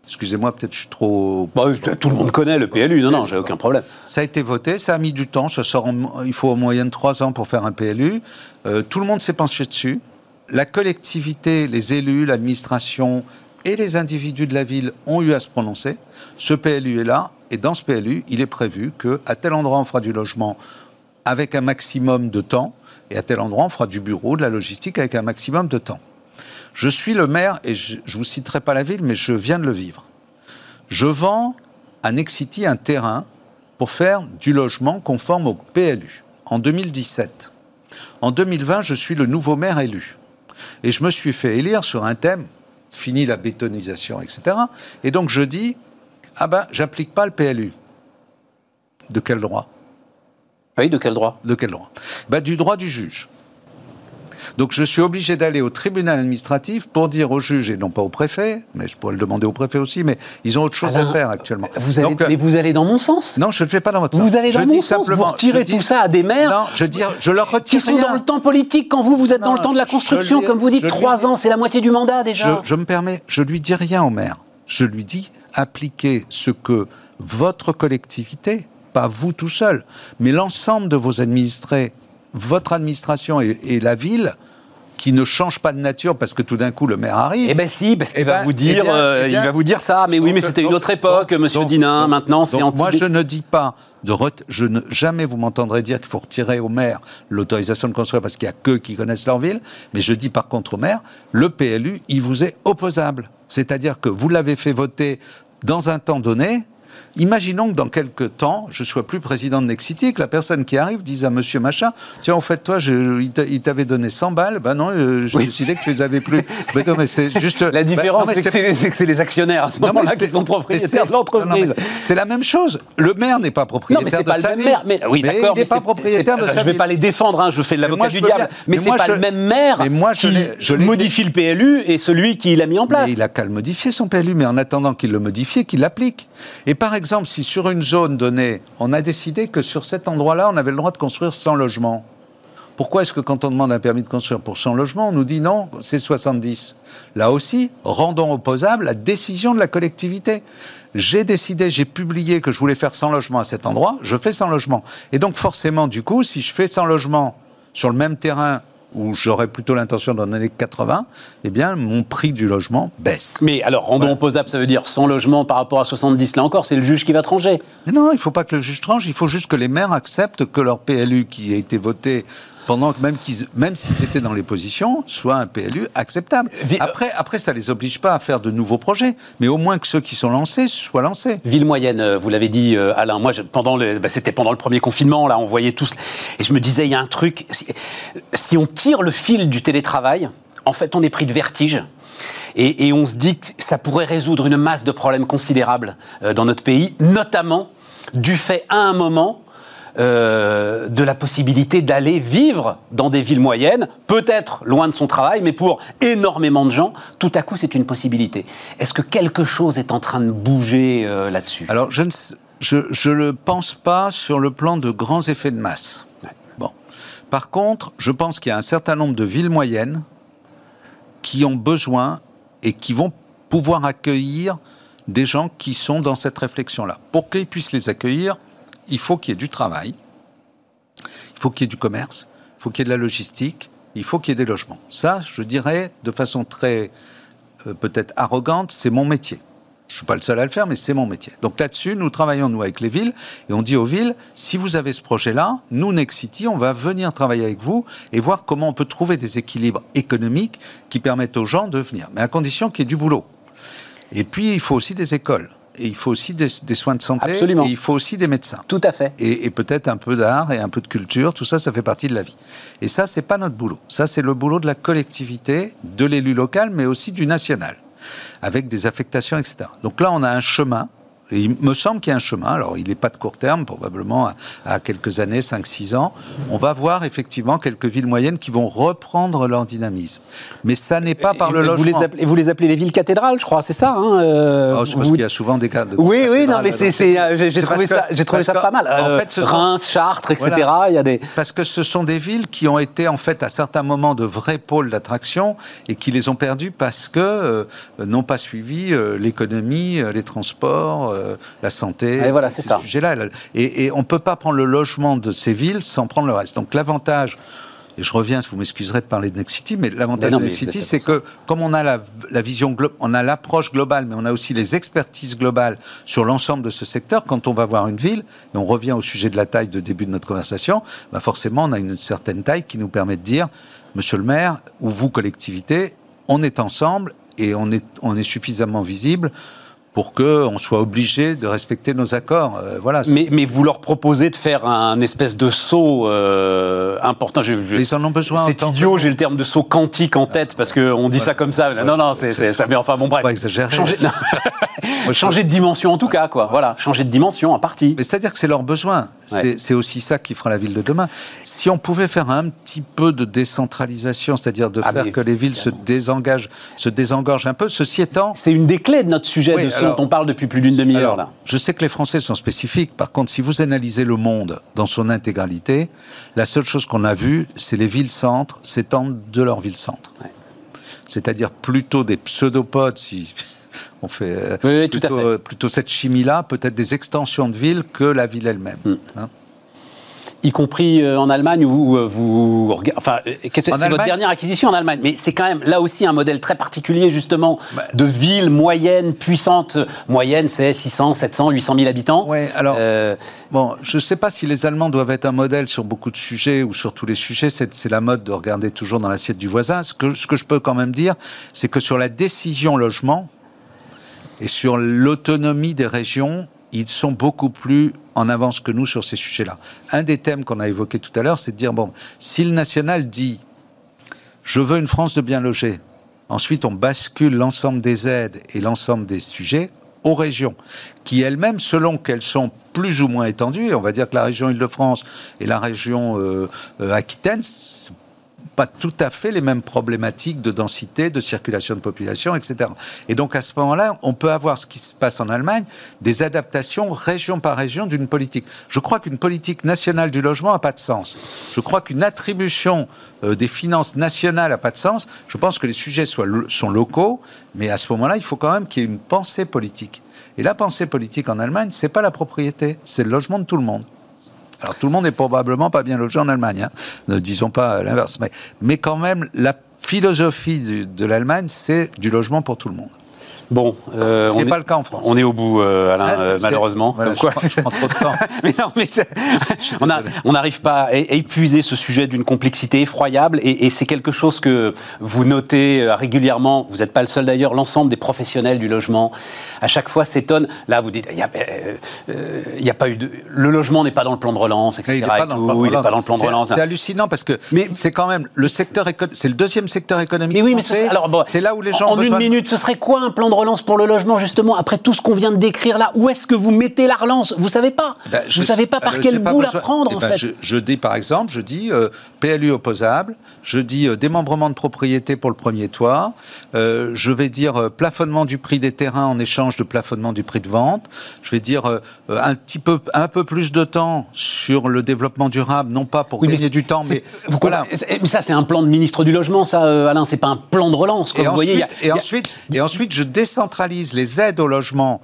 Excusez-moi, peut-être je suis trop. Bah, tout le monde connaît le PLU, non, non, j'ai aucun problème. Ça a été voté, ça a mis du temps, ça sort il faut en moyenne trois ans pour faire un PLU. Euh, tout le monde s'est penché dessus. La collectivité, les élus, l'administration et les individus de la ville ont eu à se prononcer. Ce PLU est là, et dans ce PLU, il est prévu qu'à tel endroit on fera du logement avec un maximum de temps, et à tel endroit on fera du bureau, de la logistique avec un maximum de temps. Je suis le maire, et je ne vous citerai pas la ville, mais je viens de le vivre. Je vends à Nexity un terrain pour faire du logement conforme au PLU en 2017. En 2020, je suis le nouveau maire élu. Et je me suis fait élire sur un thème, fini la bétonisation, etc. Et donc je dis, ah ben, j'applique pas le PLU. De quel droit? Oui, de quel droit? De quel droit? Ben, Du droit du juge. Donc je suis obligé d'aller au tribunal administratif pour dire au juge, et non pas au préfet, mais je pourrais le demander au préfet aussi, mais ils ont autre chose à faire actuellement. Vous allez, mais vous allez dans mon sens Non, je ne le fais pas dans votre sens. Vous allez dans je mon sens simplement, Vous retirez tout ça à des maires Non, je, dis, je leur retire Qui sont dans le temps politique quand vous, vous êtes dans le temps de la construction, comme vous dites, trois ans, c'est la moitié du mandat déjà. Je, je me permets, je lui dis rien au maire. Je lui dis appliquez ce que votre collectivité, pas vous tout seul, mais l'ensemble de vos administrés, votre administration et la ville, qui ne change pas de nature parce que tout d'un coup le maire arrive. Eh ben si, parce qu'il eh va ben, vous dire, eh euh, eh il va vous dire ça. Mais oui, mais c'était une autre époque, Monsieur Dinin. maintenant, c'est Moi, je ne dis pas de je ne jamais vous m'entendrez dire qu'il faut retirer au maire l'autorisation de construire parce qu'il y a qu'eux qui connaissent leur ville. Mais je dis par contre au maire, le PLU, il vous est opposable. C'est-à-dire que vous l'avez fait voter dans un temps donné, Imaginons que dans quelques temps, je sois plus président de Nexity et que la personne qui arrive dise à monsieur machin, tiens, en fait, toi, je, il t'avait donné 100 balles, ben non, euh, j'ai décidé que tu les avais plus. mais non, mais c'est juste... La différence, c'est que c'est les, actionnaires à ce moment-là qui sont propriétaires de l'entreprise. C'est la même chose. Le maire n'est pas propriétaire de sa ville. Mais, oui, il n'est pas propriétaire de sa ville. Je ne vais pas les défendre, hein, je fais de l'avocat du diable, mais, c'est pas le même maire qui modifie le PLU et celui qui l'a mis en place. Il a qu'à le modifier, son PLU, mais en attendant qu'il le modifie, qu'il l'applique. Et par exemple, exemple, si sur une zone donnée, on a décidé que sur cet endroit-là, on avait le droit de construire 100 logements, pourquoi est-ce que quand on demande un permis de construire pour 100 logements, on nous dit non, c'est 70 Là aussi, rendons opposable la décision de la collectivité. J'ai décidé, j'ai publié que je voulais faire 100 logements à cet endroit, je fais 100 logements. Et donc forcément, du coup, si je fais 100 logements sur le même terrain où j'aurais plutôt l'intention d'en donner 80, eh bien, mon prix du logement baisse. Mais alors, rendons opposable, ça veut dire 100 logements par rapport à 70, là encore, c'est le juge qui va trancher. Mais non, il ne faut pas que le juge tranche, il faut juste que les maires acceptent que leur PLU qui a été voté pendant que même qu'ils, même s'ils étaient dans les positions, soit un PLU acceptable. Après, après, ça les oblige pas à faire de nouveaux projets, mais au moins que ceux qui sont lancés soient lancés. Ville moyenne, euh, vous l'avez dit, euh, Alain. Moi, pendant le, bah, c'était pendant le premier confinement, là, on voyait tous, et je me disais, il y a un truc. Si, on tire le fil du télétravail, en fait, on est pris de vertige. Et, et, on se dit que ça pourrait résoudre une masse de problèmes considérables euh, dans notre pays, notamment du fait à un moment euh, de la possibilité d'aller vivre dans des villes moyennes, peut-être loin de son travail, mais pour énormément de gens, tout à coup, c'est une possibilité. Est-ce que quelque chose est en train de bouger euh, là-dessus? Alors, je ne je, le pense pas sur le plan de grands effets de masse. Bon. Par contre, je pense qu'il y a un certain nombre de villes moyennes qui ont besoin et qui vont pouvoir accueillir des gens qui sont dans cette réflexion-là. Pour qu'ils puissent les accueillir, il faut qu'il y ait du travail, il faut qu'il y ait du commerce, il faut qu'il y ait de la logistique, il faut qu'il y ait des logements. Ça, je dirais de façon très euh, peut-être arrogante, c'est mon métier. Je ne suis pas le seul à le faire, mais c'est mon métier. Donc là-dessus, nous travaillons, nous, avec les villes, et on dit aux villes, si vous avez ce projet-là, nous, Next City, on va venir travailler avec vous et voir comment on peut trouver des équilibres économiques qui permettent aux gens de venir, mais à condition qu'il y ait du boulot. Et puis, il faut aussi des écoles il faut aussi des, soins de santé. Absolument. Et il faut aussi des médecins. Tout à fait. Et, peut-être un peu d'art et un peu de culture. Tout ça, ça fait partie de la vie. Et ça, c'est pas notre boulot. Ça, c'est le boulot de la collectivité, de l'élu local, mais aussi du national, avec des affectations, etc. Donc là, on a un chemin Et il me semble qu'il y a un chemin. Alors, il n'est pas de court terme, probablement à, quelques années, 5-6 ans. On va voir effectivement quelques villes moyennes qui vont reprendre leur dynamisme. Mais ça n'est pas par le logement. Vous les, appelez, vous les appelez les villes cathédrales, je crois, c'est ça hein, euh, oh, Parce qu'il y a souvent des cas de. Oui, oui, non, mais j'ai trouvé, ça, trouvé ça pas mal. en fait, Reims, Chartres, etc. Il y a des... Parce que ce sont des villes qui ont été, en fait, à certains moments, de vrais pôles d'attraction et qui les ont perdus parce que euh, n'ont pas suivi euh, l'économie, les transports euh, la santé. Et voilà, c'est ça. Là, et, on ne peut pas prendre le logement de ces villes sans prendre le reste. Donc l'avantage, et je reviens, vous m'excuserez de parler de Next City, mais l'avantage de Next City, c'est que comme on a la, la vision, on a l'approche globale, mais on a aussi les expertises globales sur l'ensemble de ce secteur, quand on va voir une ville, et on revient au sujet de la taille de début de notre conversation, bah forcément, on a une certaine taille qui nous permet de dire, monsieur le maire, ou vous, collectivité, on est ensemble et on est, on est suffisamment visible pour qu'on soit obligé de respecter nos accords. Euh, voilà. Mais, mais, vous leur proposez de faire un espèce de saut euh, important. Je, ils en ont besoin. C'est idiot, j'ai le terme de saut quantique en tête parce qu'on dit ça comme ça. non, non, c'est ça. Mais enfin, bon, bref. Pas exagérer. Changer, changer de dimension en tout cas, quoi. Voilà, changer de dimension en partie. Mais c'est-à-dire que c'est leur besoin. C'est aussi ça qui fera la ville de demain. Si on pouvait faire un petit peu de décentralisation, c'est-à-dire de ah, faire que les villes se désengagent, se désengorgent un peu, ceci étant. C'est une des clés de notre sujet de ce dont on parle depuis plus d'une demi-heure là. Je sais que les Français sont spécifiques. Par contre, si vous analysez le monde dans son intégralité, la seule chose qu'on a vue, c'est les villes-centres s'étendent de leur ville-centre. C'est-à-dire plutôt des pseudopodes, si on fait euh, plutôt, cette chimie-là, peut-être des extensions de villes que la ville elle-même. Hmm. Hein y compris euh, en Allemagne où euh, vous, enfin, euh, c'est votre dernière acquisition en Allemagne, mais c'est quand même là aussi un modèle très particulier justement bah. de ville moyenne, puissante. Moyenne, c'est 600, 700, 800 000 habitants. Oui, alors bon, je ne sais pas si les Allemands doivent être un modèle sur beaucoup de sujets ou sur tous les sujets. C'est la mode de regarder toujours dans l'assiette du voisin. Ce que, ce que je peux quand même dire, c'est que sur la décision logement et sur l'autonomie des régions, ils sont beaucoup plus en avance que nous sur ces sujets-là. Un des thèmes qu'on a évoqué tout à l'heure, c'est de dire, bon, si le national dit, je veux une France de bien logée, ensuite on bascule l'ensemble des aides et l'ensemble des sujets aux régions, qui elles-mêmes, selon qu'elles sont plus ou moins étendues, on va dire que la région Île-de-France et la région euh, euh, Aquitaine, pas tout à fait les mêmes problématiques de densité, de circulation de population, etc. Et donc à ce moment-là, on peut avoir ce qui se passe en Allemagne, des adaptations région par région d'une politique. Je crois qu'une politique nationale du logement n'a pas de sens. Je crois qu'une attribution euh, des finances nationales n'a pas de sens. Je pense que les sujets soient, sont locaux, mais à ce moment-là, il faut quand même qu'il y ait une pensée politique. Et la pensée politique en Allemagne, c'est pas la propriété, c'est le logement de tout le monde. Alors tout le monde n'est probablement pas bien logé en Allemagne, hein. ne disons pas l'inverse, mais, mais quand même la philosophie de l'Allemagne, c'est du logement pour tout le monde. Bon, euh, ce n'est pas le cas en France. On est au bout, euh, Alain, ah, euh, malheureusement. Voilà, quoi, je, prends, trop de temps. mais non, mais on n'arrive pas à épuiser ce sujet d'une complexité effroyable, et, c'est quelque chose que vous notez euh, régulièrement. Vous n'êtes pas le seul d'ailleurs. L'ensemble des professionnels du logement, à chaque fois, s'étonnent. Là, vous dites, il n'y a, a, pas eu de, le logement n'est pas dans le plan de relance, etc. il n'est pas, dans le plan de relance. C'est hallucinant parce que c'est quand même le secteur, c'est le deuxième secteur économique. Mais oui, mais c'est là où les gens. En une minute, ce serait quoi un plan de relance pour le logement, justement, après tout ce qu'on vient de décrire là Où est-ce que vous mettez la relance? Vous savez pas. Eh ben, vous ne savez pas par quel bout la prendre, eh en ben, fait. Je, dis, par exemple, je dis euh, PLU opposable, je dis euh, démembrement de propriété pour le premier toit, euh, je vais dire plafonnement du prix des terrains en échange de plafonnement du prix de vente, je vais dire un petit peu, un peu plus de temps sur le développement durable, non pas pour gagner du temps, mais voilà. Mais ça, c'est un plan de ministre du logement, ça, Alain, c'est pas un plan de relance. et, ensuite, et, ensuite, et ensuite, je décentralise les aides au logement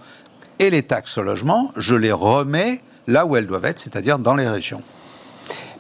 et les taxes au logement, je les remets là où elles doivent être, c'est-à-dire dans les régions.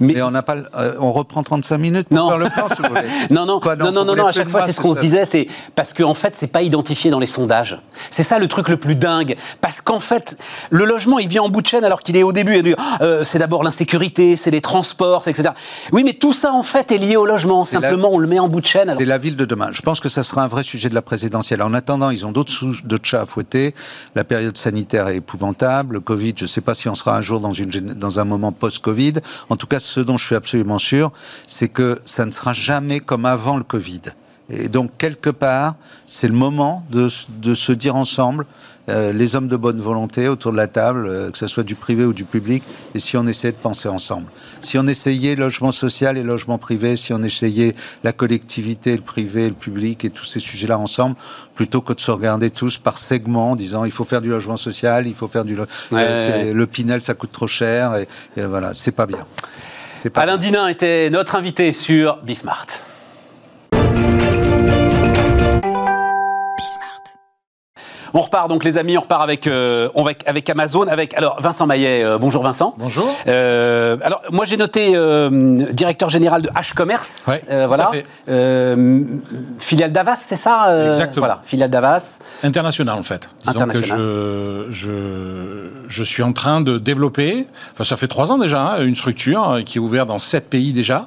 Mais on n'a pas, euh, on reprend 35 minutes pour faire le plan, si vous voulez. non, non, non, non, non, à chaque fois, c'est ce qu'on se disait, c'est parce qu'en en fait, c'est pas identifié dans les sondages. C'est ça le truc le plus dingue. Parce qu'en fait, le logement, il vient en bout de chaîne alors qu'il est au début. Et euh, c'est d'abord l'insécurité, c'est les transports, etc. Oui, mais tout ça, en fait, est lié au logement. Simplement, on le met en bout de chaîne. C'est la ville de demain. Je pense que ça sera un vrai sujet de la présidentielle. En attendant, ils ont d'autres de chats à fouetter. La période sanitaire est épouvantable. Le Covid, je ne sais pas si on sera un jour dans, une, dans un moment post-Covid. En tout cas, ce dont je suis absolument sûr, c'est que ça ne sera jamais comme avant le Covid. Et donc, quelque part, c'est le moment de, se dire ensemble, euh, les hommes de bonne volonté autour de la table, euh, que ce soit du privé ou du public, et si on essayait de penser ensemble. Si on essayait logement social et logement privé, si on essayait la collectivité, le privé, le public et tous ces sujets-là ensemble, plutôt que de se regarder tous par segments, en disant il faut faire du logement social, il faut faire du... Euh, le Pinel, ça coûte trop cher, et, et voilà, c'est pas bien. Alain Dinin était notre invité sur Bismart. On repart donc les amis, on repart avec, euh, avec, Amazon, avec alors Vincent Maillet. Euh, bonjour Vincent. Bonjour. Euh, alors moi j'ai noté directeur général de H Commerce. voilà. filiale d'Avas, c'est ça Exactement. Voilà, filiale d'Avas. International en fait. International. je, je, je, suis en train de développer, enfin ça fait trois ans déjà, hein, une structure qui est ouverte dans sept pays déjà,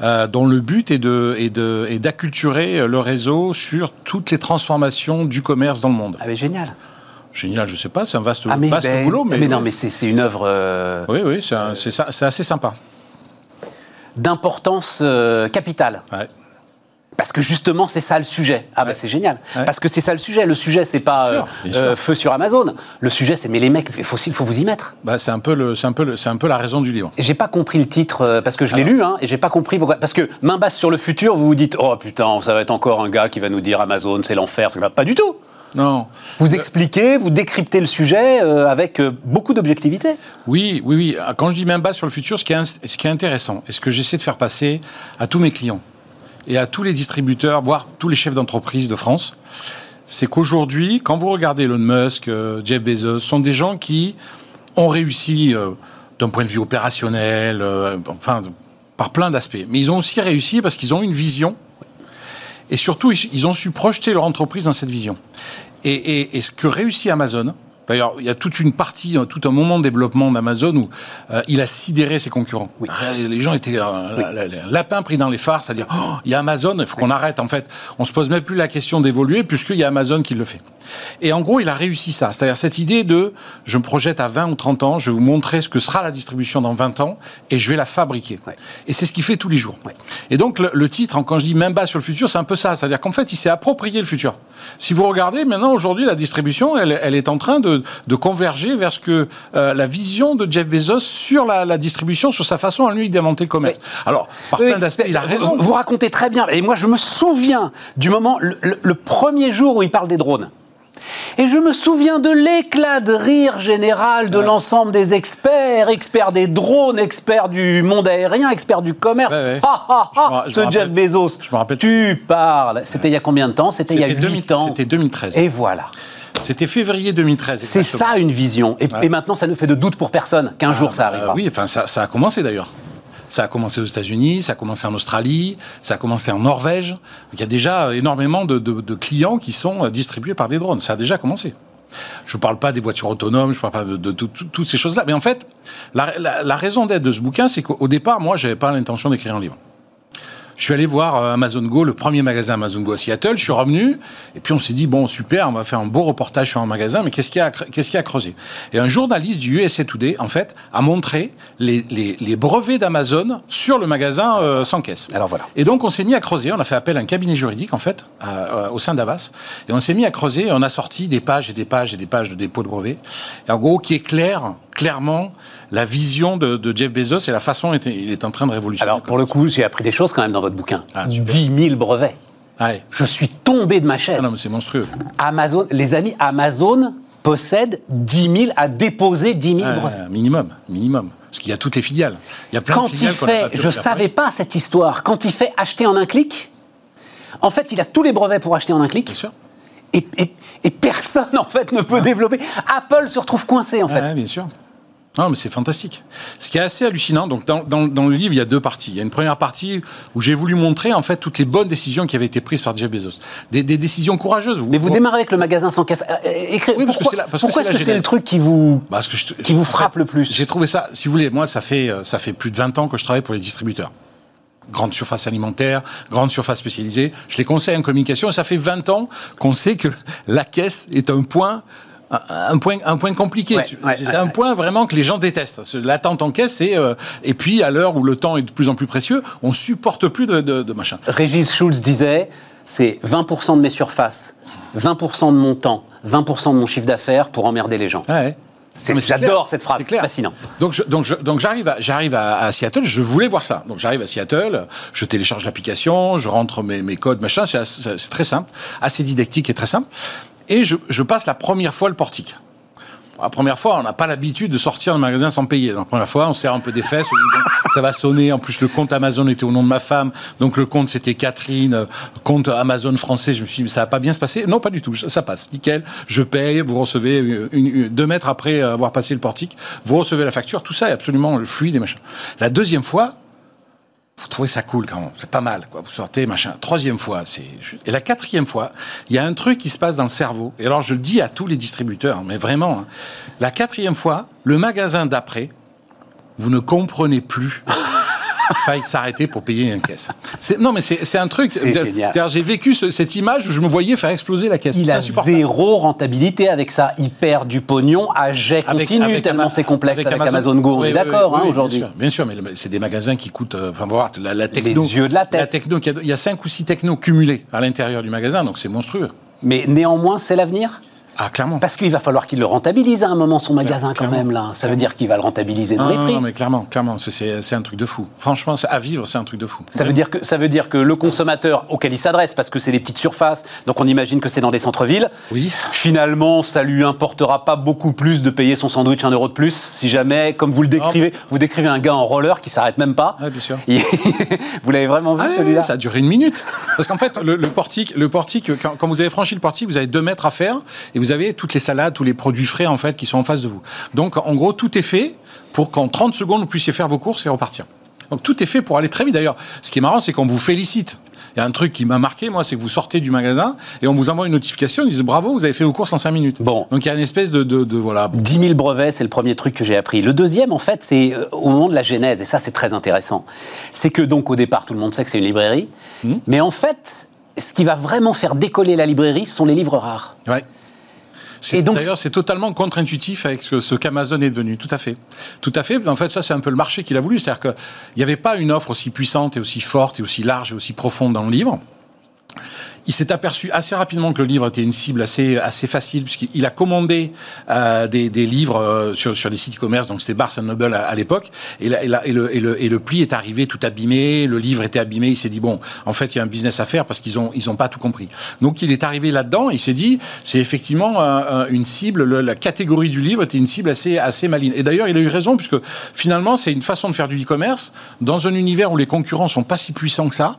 dont le but est de est de est d'acculturer le réseau sur toutes les transformations du commerce dans le monde. Ah, génial. Génial, je sais pas, c'est un vaste, ah, vaste ben, boulot. Mais, mais non, mais c'est une œuvre. Euh, oui, oui, c'est assez sympa. D'importance euh, capitale. Ouais. Parce que justement, c'est ça le sujet. Ah ben c'est génial. Parce que c'est ça le sujet. Le sujet, c'est pas euh, feu sur Amazon. Le sujet, c'est mais les mecs, il faut, faut vous y mettre. Bah, c'est un peu le, c'est un peu, c'est un peu la raison du livre. J'ai pas compris le titre parce que je l'ai lu, hein, et j'ai pas compris pourquoi. Parce que main basse sur le futur, vous vous dites, oh putain, ça va être encore un gars qui va nous dire Amazon, c'est l'enfer. Pas du tout. Non. Vous expliquez, vous décryptez le sujet euh, avec euh, beaucoup d'objectivité. Oui, oui, oui. Quand je dis même bas sur le futur, ce qui est, ce qui est intéressant, et ce que j'essaie de faire passer à tous mes clients et à tous les distributeurs, voire tous les chefs d'entreprise de France, c'est qu'aujourd'hui, quand vous regardez Elon Musk, euh, Jeff Bezos, sont des gens qui ont réussi d'un point de vue opérationnel, enfin, par plein d'aspects. Mais ils ont aussi réussi parce qu'ils ont une vision et surtout, ils ont su projeter leur entreprise dans cette vision. Et, ce que réussit Amazon, D'ailleurs, il y a toute une partie, tout un moment de développement d'Amazon où euh, il a sidéré ses concurrents. Ah, les gens étaient euh, lapin pris dans les phares, c'est-à-dire oh, il y a Amazon, il faut qu'on arrête. En fait, on se pose même plus la question d'évoluer puisqu'il y a Amazon qui le fait. Et en gros, il a réussi ça, c'est-à-dire cette idée de je me projette à 20 ou 30 ans, je vais vous montrer ce que sera la distribution dans 20 ans et je vais la fabriquer. Et c'est ce qu'il fait tous les jours. Et donc le, titre, quand je dis même bas sur le futur, c'est un peu ça, c'est-à-dire qu'en fait, il s'est approprié le futur. Si vous regardez maintenant aujourd'hui, la distribution, elle, elle est en train de de, converger vers ce que euh, la vision de Jeff Bezos sur la, distribution, sur sa façon à lui d'inventer le commerce. Alors, par plein d'aspects, il a raison. Vous, racontez très bien. Et moi, je me souviens du moment, le, premier jour où il parle des drones. Et je me souviens de l'éclat de rire général de l'ensemble des experts, experts des drones, experts du monde aérien, experts du commerce. ce Jeff Bezos. Je me rappelle. Tu parles. C'était il y a combien de temps? C'était il y a 8 ans. C'était 2013. Et voilà. C'était février 2013. C'est ça une vision. Et, maintenant, ça ne fait de doute pour personne qu'un jour ça arrivera. Euh, oui, enfin, ça, a commencé d'ailleurs. Ça a commencé aux États-Unis, ça a commencé en Australie, ça a commencé en Norvège. Il y a déjà énormément de, clients qui sont distribués par des drones. Ça a déjà commencé. Je ne parle pas des voitures autonomes, je ne parle pas de, toutes ces choses-là. Mais en fait, la, la raison d'être de ce bouquin, c'est qu'au départ, moi, je n'avais pas l'intention d'écrire un livre. Je suis allé voir euh, Amazon Go, le premier magasin Amazon Go à Seattle. Je suis revenu et puis on s'est dit bon super, on va faire un beau reportage sur un magasin, mais qu'est-ce qu'il y a, qu'est-ce qu'il y a à creuser? Et un journaliste du USA Today en fait a montré les, les, brevets d'Amazon sur le magasin euh, sans caisse. Alors voilà. Et donc on s'est mis à creuser. On a fait appel à un cabinet juridique en fait euh, au sein d'Avas et on s'est mis à creuser. On a sorti des pages et des pages et des pages de dépôt de brevets. Et en gros, qui est clair, clairement la vision de, Jeff Bezos et la façon dont il est en train de révolutionner. Alors, pour le coup, j'ai appris des choses quand même dans votre bouquin. 10 ah, 000 brevets. Je suis tombé de ma chaise. Ah non, mais c'est monstrueux. Amazon, les amis, Amazon possède 10 000, a déposé 10 000 brevets. Minimum, minimum. Parce qu'il y a toutes les filiales. Il y a plein quand de filiales. Il fait, je ne savais pas cette histoire. Quand il fait acheter en un clic, en fait, il a tous les brevets pour acheter en un clic. Bien sûr. Et, et, personne, en fait, ne peut développer. Apple se retrouve coincé, en fait. Oui, bien sûr. Non, mais c'est fantastique. Ce qui est assez hallucinant, donc dans, dans, le livre, il y a deux parties. Il y a une première partie où j'ai voulu montrer en fait toutes les bonnes décisions qui avaient été prises par Jeff Bezos. Des, décisions courageuses. Mais vous démarrez avec le magasin sans caisse. Euh, euh, oui, parce pourquoi, que pourquoi est-ce que c'est le truc qui vous, qui vous frappe le plus J'ai trouvé ça, si vous voulez, moi, ça fait, euh, ça fait plus de 20 ans que je travaille pour les distributeurs grande surface alimentaire, grande surface spécialisée. Je les conseille en communication et ça fait 20 ans qu'on sait que la caisse est un point un point, un point compliqué. c'est un point vraiment que les gens détestent. L'attente en caisse, et, euh, et puis à l'heure où le temps est de plus en plus précieux, on supporte plus de, de, machin. Régis Schulz disait c'est 20% de mes surfaces, 20% de mon temps, 20% de mon chiffre d'affaires pour emmerder les gens. J'adore cette phrase, C'est fascinant. Donc, je- donc, je- donc j'arrive, à, j'arrive à, à Seattle, je voulais voir ça. Donc j'arrive à Seattle, je télécharge l'application, je rentre mes, mes codes, machin, c'est très simple, assez didactique et très simple. Et je, passe la première fois le portique. La première fois, on n'a pas l'habitude de sortir d'un magasin sans payer. La première fois, on serre un peu des fesses, on dit, ça va sonner. En plus, le compte Amazon était au nom de ma femme. Donc, le compte, c'était Catherine, euh, compte Amazon français. Je me suis dit, ça va pas bien se passer. Non, pas du tout. Ça, passe. Nickel. Je paye. Vous recevez deux mètres après avoir passé le portique. Vous recevez la facture. Tout ça est absolument fluide et machin. La deuxième fois, vous trouvez ça cool quand c'est pas mal, quoi. Vous sortez, machin. Troisième fois, c'est. Et la quatrième fois, il y a un truc qui se passe dans le cerveau. Et alors, je le dis à tous les distributeurs, mais vraiment, hein. la quatrième fois, le magasin d'après, vous ne comprenez plus. Il faille s'arrêter pour payer une caisse. Non, mais c'est un truc. J'ai vécu ce- cette image où je me voyais faire exploser la caisse. Il a zéro rentabilité avec ça. Il perd du pognon à jet Avec- continu, avec tellement c'est complexe avec, Amazon. Go. On est oui, d'accord oui, hein, aujourd'hui. Bien sûr, bien sûr, mais c'est des magasins qui coûtent. euh, Enfin, voir la, la techno. yeux de la tête. La techno, il y a cinq ou six technos cumulés à l'intérieur du magasin, donc c'est monstrueux. Mais néanmoins, c'est l'avenir? Ah, clairement. Parce qu'il va falloir qu'il le rentabilise à un moment, son magasin, quand même, là. Ça veut dire qu'il va le rentabiliser dans les prix. non, mais clairement, clairement, c'est- un truc de fou. Franchement, à vivre, c'est un truc de fou. Ça veut, dire que, ça veut dire que le consommateur auquel il s'adresse, parce que c'est des petites surfaces, donc on imagine que c'est dans des centres-villes, Oui. finalement, ça lui importera pas beaucoup plus de payer son sandwich un euro de plus, si jamais, comme vous le décrivez, vous décrivez un gars en roller qui s'arrête même pas. Ouais, bien sûr. Vous l'avez vraiment vu, Ah, celui-là ça a duré une minute. Parce qu'en fait, le, le portique, le portique quand, quand vous avez franchi le portique, vous avez deux mètres à faire et vous avez toutes les salades, tous les produits frais en fait qui sont en face de vous. Donc, en gros, tout est fait pour qu'en 30 secondes, vous puissiez faire vos courses et repartir. Donc, tout est fait pour aller très vite. D'ailleurs, ce qui est marrant, c'est qu'on vous félicite. Il y a un truc qui m'a marqué, moi, c'est que vous sortez du magasin et on vous envoie une notification, ils disent bravo, vous avez fait vos courses en 5 minutes. Bon. Donc, il y a une espèce de, de, de- voilà. 10 000 brevets, c'est le premier truc que j'ai appris. Le deuxième, en fait, c'est euh, au moment de la genèse, et ça, c'est très intéressant. C'est que, donc, au départ, tout le monde sait que c'est une librairie, Hmm. mais en fait, ce qui va vraiment faire décoller la librairie, ce sont les livres rares. Ouais. C'est- Et donc- D'ailleurs, c'est totalement contre-intuitif avec ce, ce qu'Amazon est devenu. Tout à fait. Tout à fait. En fait, ça, c'est un peu le marché qu'il a voulu. C'est-à-dire qu'il n'y avait pas une offre aussi puissante et aussi forte et aussi large et aussi profonde dans le livre. Il s'est aperçu assez rapidement que le livre était une cible assez, assez facile, puisqu'il a commandé euh, des, des livres euh, sur, sur des sites e-commerce, donc c'était Barnes Noble à, l'époque, et, le, pli est arrivé tout abîmé, le livre était abîmé, il s'est dit, bon, en fait, il y a un business à faire parce qu'ils n'ont ils ont pas tout compris. Donc il est arrivé là-dedans, il s'est dit, c'est effectivement une cible, le- la catégorie du livre était une cible assez, assez maligne. Et d'ailleurs, il a eu raison, puisque finalement, c'est une façon de faire du e-commerce dans un univers où les concurrents sont pas si puissants que ça,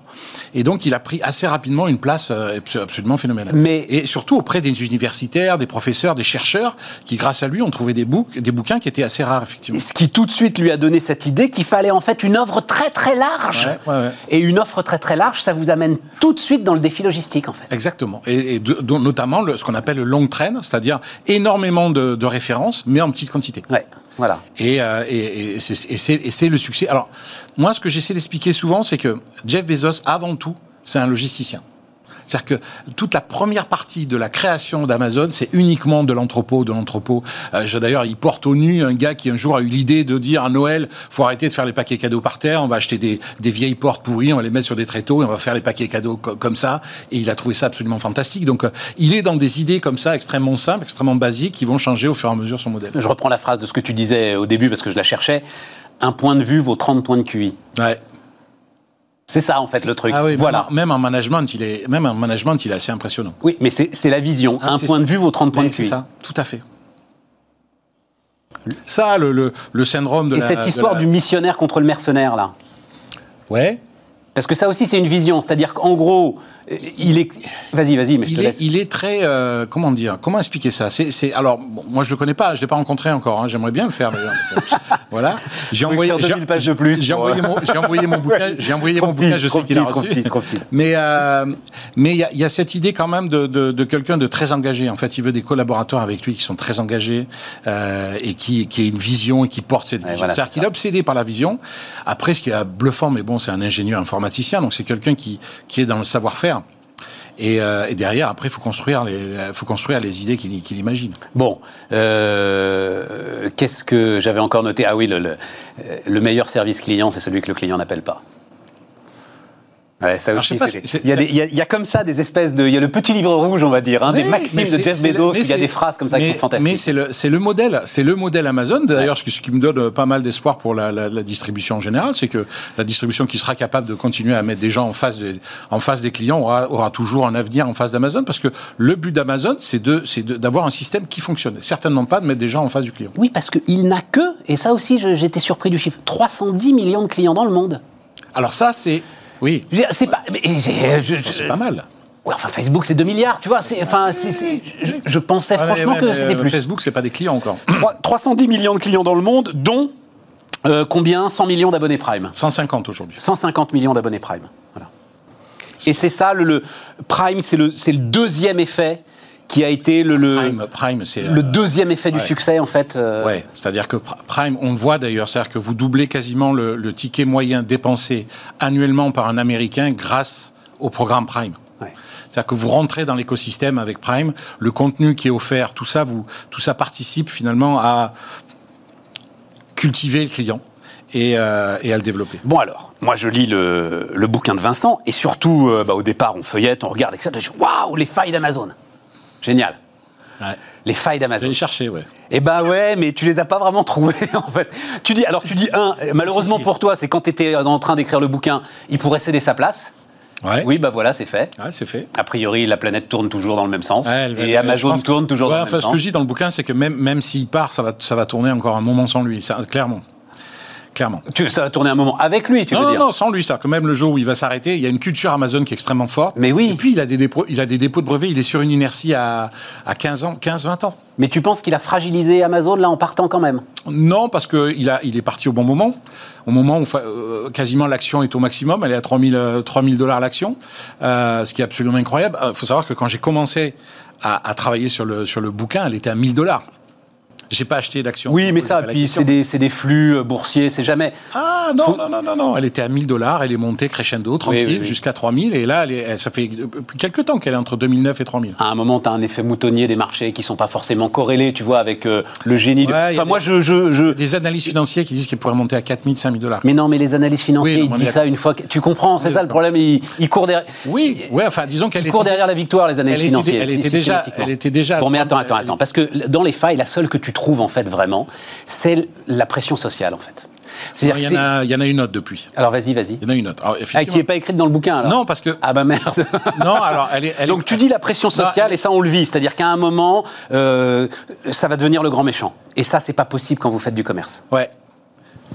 et donc il a pris assez rapidement une place euh, abs- absolument phénoménale. Mais- Et surtout auprès des universitaires, des professeurs, des chercheurs, qui grâce à lui ont trouvé des, bouc- des bouquins qui étaient assez rares, effectivement. Ce qui tout de suite lui a donné cette idée qu'il fallait en fait une offre très très large. Ouais, ouais, ouais. Et une offre très très large, ça vous amène tout de suite dans le défi logistique en fait. Exactement. Et, et de- dont notamment le- ce qu'on appelle le long train, c'est-à-dire énormément de, de références, mais en petite quantité. Ouais, voilà. Et, euh, et c'est le succès. Alors, moi, ce que j'essaie d'expliquer souvent, c'est que Jeff Bezos, avant tout, c'est un logisticien. C'est-à-dire que toute la première partie de la création d'Amazon, c'est uniquement de l'entrepôt, de l'entrepôt. Euh, D'ailleurs, il porte au nu un gars qui un jour a eu l'idée de dire à Noël, faut arrêter de faire les paquets cadeaux par terre, on va acheter des, des vieilles portes pourries, on va les mettre sur des tréteaux et on va faire les paquets cadeaux co- comme ça. Et il a trouvé ça absolument fantastique. Donc, euh, il est dans des idées comme ça, extrêmement simples, extrêmement basiques, qui vont changer au fur et à mesure son modèle. Je reprends la phrase de ce que tu disais au début parce que je la cherchais. Un point de vue vaut 30 points de QI. Ouais. C'est ça en fait le truc. Ah oui, voilà. Même, même en management, il est, même en management, il est assez impressionnant. Oui, mais c'est la vision. Ah, un point ça. de vue vaut 30 points de C'est ça, tout à fait. Ça, le, le, le syndrome de Et la. cette histoire la- du missionnaire contre le mercenaire là. Ouais. Parce que ça aussi c'est une vision. C'est-à-dire qu'en gros, il est. Vas-y, vas-y, mais je Il te est, laisse. il est très. euh, comment dire Comment expliquer ça? C'est, Alors, bon, moi, je le connais pas, je l'ai pas rencontré encore. hein, j'aimerais bien le faire, que- voilà. J'ai envoyé. écrire 2000 j'ai- pages de plus J'ai envoyé, envoyé mon bouquin. J'ai envoyé mon Trop bouquin. Je sais qu'il a reçu. petit, trop petit. Mais euh, mais il y, a- il y a cette idée quand même de, de, de quelqu'un de très engagé. En fait, il veut des collaborateurs avec lui qui sont très engagés euh, et qui qui a une vision et qui porte cette vision. voilà, C'est-à-dire c'est qu'il est obsédé par la vision. Après, ce qui est bluffant, mais bon, c'est un ingénieur informaticien, donc c'est quelqu'un qui qui est dans le savoir-faire. Et, euh, et derrière, après, il faut construire les, faut construire les idées qu'il imagine. Bon, euh, qu'est-ce que j'avais encore noté? Ah oui, le meilleur service client, c'est celui que le client n'appelle pas. Ouais, ça aussi, il, y a c'est- des- il y a- il y a comme ça des espèces de. Il y a le petit livre rouge, on va dire, hein, des maximes de Jeff Bezos. Il y a des phrases comme ça qui sont fantastiques. Mais c'est le, le modèle, c'est le modèle Amazon. D'ailleurs, ce, qui- ce qui me donne pas mal d'espoir pour la, la- la distribution en général, c'est que la distribution qui sera capable de continuer à mettre des gens en face, des- en face des clients aura, aura toujours un avenir en face d'Amazon, parce que le but d'Amazon, c'est d'avoir un système qui fonctionne. Certainement pas de mettre des gens en face du client. Oui, parce qu'il n'a que, et ça aussi j'étais surpris du chiffre, 310 millions de clients dans le monde. Alors ça, c'est, oui, C'est pas. je- c'est pas mal. Ouais, enfin, Facebook, c'est 2 milliards, tu vois. Enfin, je, je pensais Ouais, franchement ouais, que c'était euh, plus. Facebook, c'est pas des clients encore. Trois- 310 millions de clients dans le monde, dont euh, combien? 100 millions d'abonnés Prime. 150 aujourd'hui. 150 millions d'abonnés Prime. Voilà. Et c'est ça, le, le- Prime, c'est le, c'est le deuxième effet qui a été le, le, Prime, Prime, c'est le euh, deuxième effet du succès, en fait. euh, Ouais, c'est-à-dire que Pr- Prime, on le voit d'ailleurs, c'est-à-dire que vous doublez quasiment le, le ticket moyen dépensé annuellement par un Américain grâce au programme Prime. Ouais. C'est-à-dire que vous rentrez dans l'écosystème avec Prime, le contenu qui est offert, tout ça, vous, tout ça participe finalement à cultiver le client et, euh, et à le développer. Bon alors, moi je lis le, le bouquin de Vincent et surtout, euh, bah, au départ, on feuillette, on regarde, etc. Je dis, Waouh, les failles d'Amazon. Génial. Ouais. Les failles d'Amazon. J'allais chercher, ouais. Eh bah ouais, mais tu les as pas vraiment trouvées en fait. Tu dis, alors tu dis un, malheureusement pour toi, c'est quand tu étais en train d'écrire le bouquin, il pourrait céder sa place. Ouais. Oui, bah voilà, c'est fait. Ouais, c'est fait. A priori, la planète tourne toujours dans le même sens. Ouais, et Amazon tourne toujours dans le même ce sens. que je dis dans le bouquin, c'est que même, même s'il part, ça va, ça va tourner encore un moment sans lui, ça, clairement. Clairement. Tu- ça va tourner un moment avec lui, tu non, veux non, dire non, sans lui. C'est-à-dire que même le jour où il va s'arrêter, il y a une culture Amazon qui est extrêmement forte. Mais oui. Et puis, il a des dépôts, il a des dépôts de brevets. Il est sur une inertie à, à 15 ans, 15, 20 ans. Mais tu penses qu'il a fragilisé Amazon là en partant quand même? Non, parce qu'il il est parti au bon moment. Au moment où euh, quasiment l'action est au maximum. Elle est à 3000, euh, 3000 dollars l'action. Euh, ce qui est absolument incroyable. Il faut savoir que quand j'ai commencé à, à travailler sur le, sur le bouquin, elle était à 1000 dollars. J'ai pas acheté d'action. Oui, mais ça, puis c'est des, des flux euh, boursiers, c'est jamais. Ah non, Faut- non, non, non, non, elle était à 1000 dollars, elle est montée crescendo, tranquille, oui, oui. jusqu'à 3000, et là, elle est- elle- ça fait depuis quelques temps qu'elle est entre 2009 et 3000. À un moment, tu as un effet moutonnier des marchés qui sont pas forcément corrélés, tu vois, avec euh, le génie. de- Ouais, a Enfin, moi, des- je, je, je- Des analystes financiers qui disent qu'elle pourrait monter à 4000, 5000 dollars. Mais non, mais les analystes financiers, Oui, non, ils disent ça une fois que. Tu comprends, c'est Oui, ça le problème. Ils, ils courent derrière. Oui, ouais, enfin, disons qu'elle Ils était- courent derrière la victoire, les était, financiers. elle était déjà, elle était déjà. Bon, mais attends, attends, attends. Parce que dans les failles, la seule que tu trouves, en fait, vraiment, c'est la pression sociale, en fait. Il y, en a, il y en a une autre depuis. Alors, vas-y, vas-y. Il y en a une autre. Alors, Ah, qui n'est pas écrite dans le bouquin, alors Non, parce que. Ah bah merde. Non, alors, elle est. elle est- Donc tu dis la pression sociale et ça on le vit, c'est-à-dire qu'à un moment euh, ça va devenir le grand méchant. Et ça c'est pas possible quand vous faites du commerce. Ouais.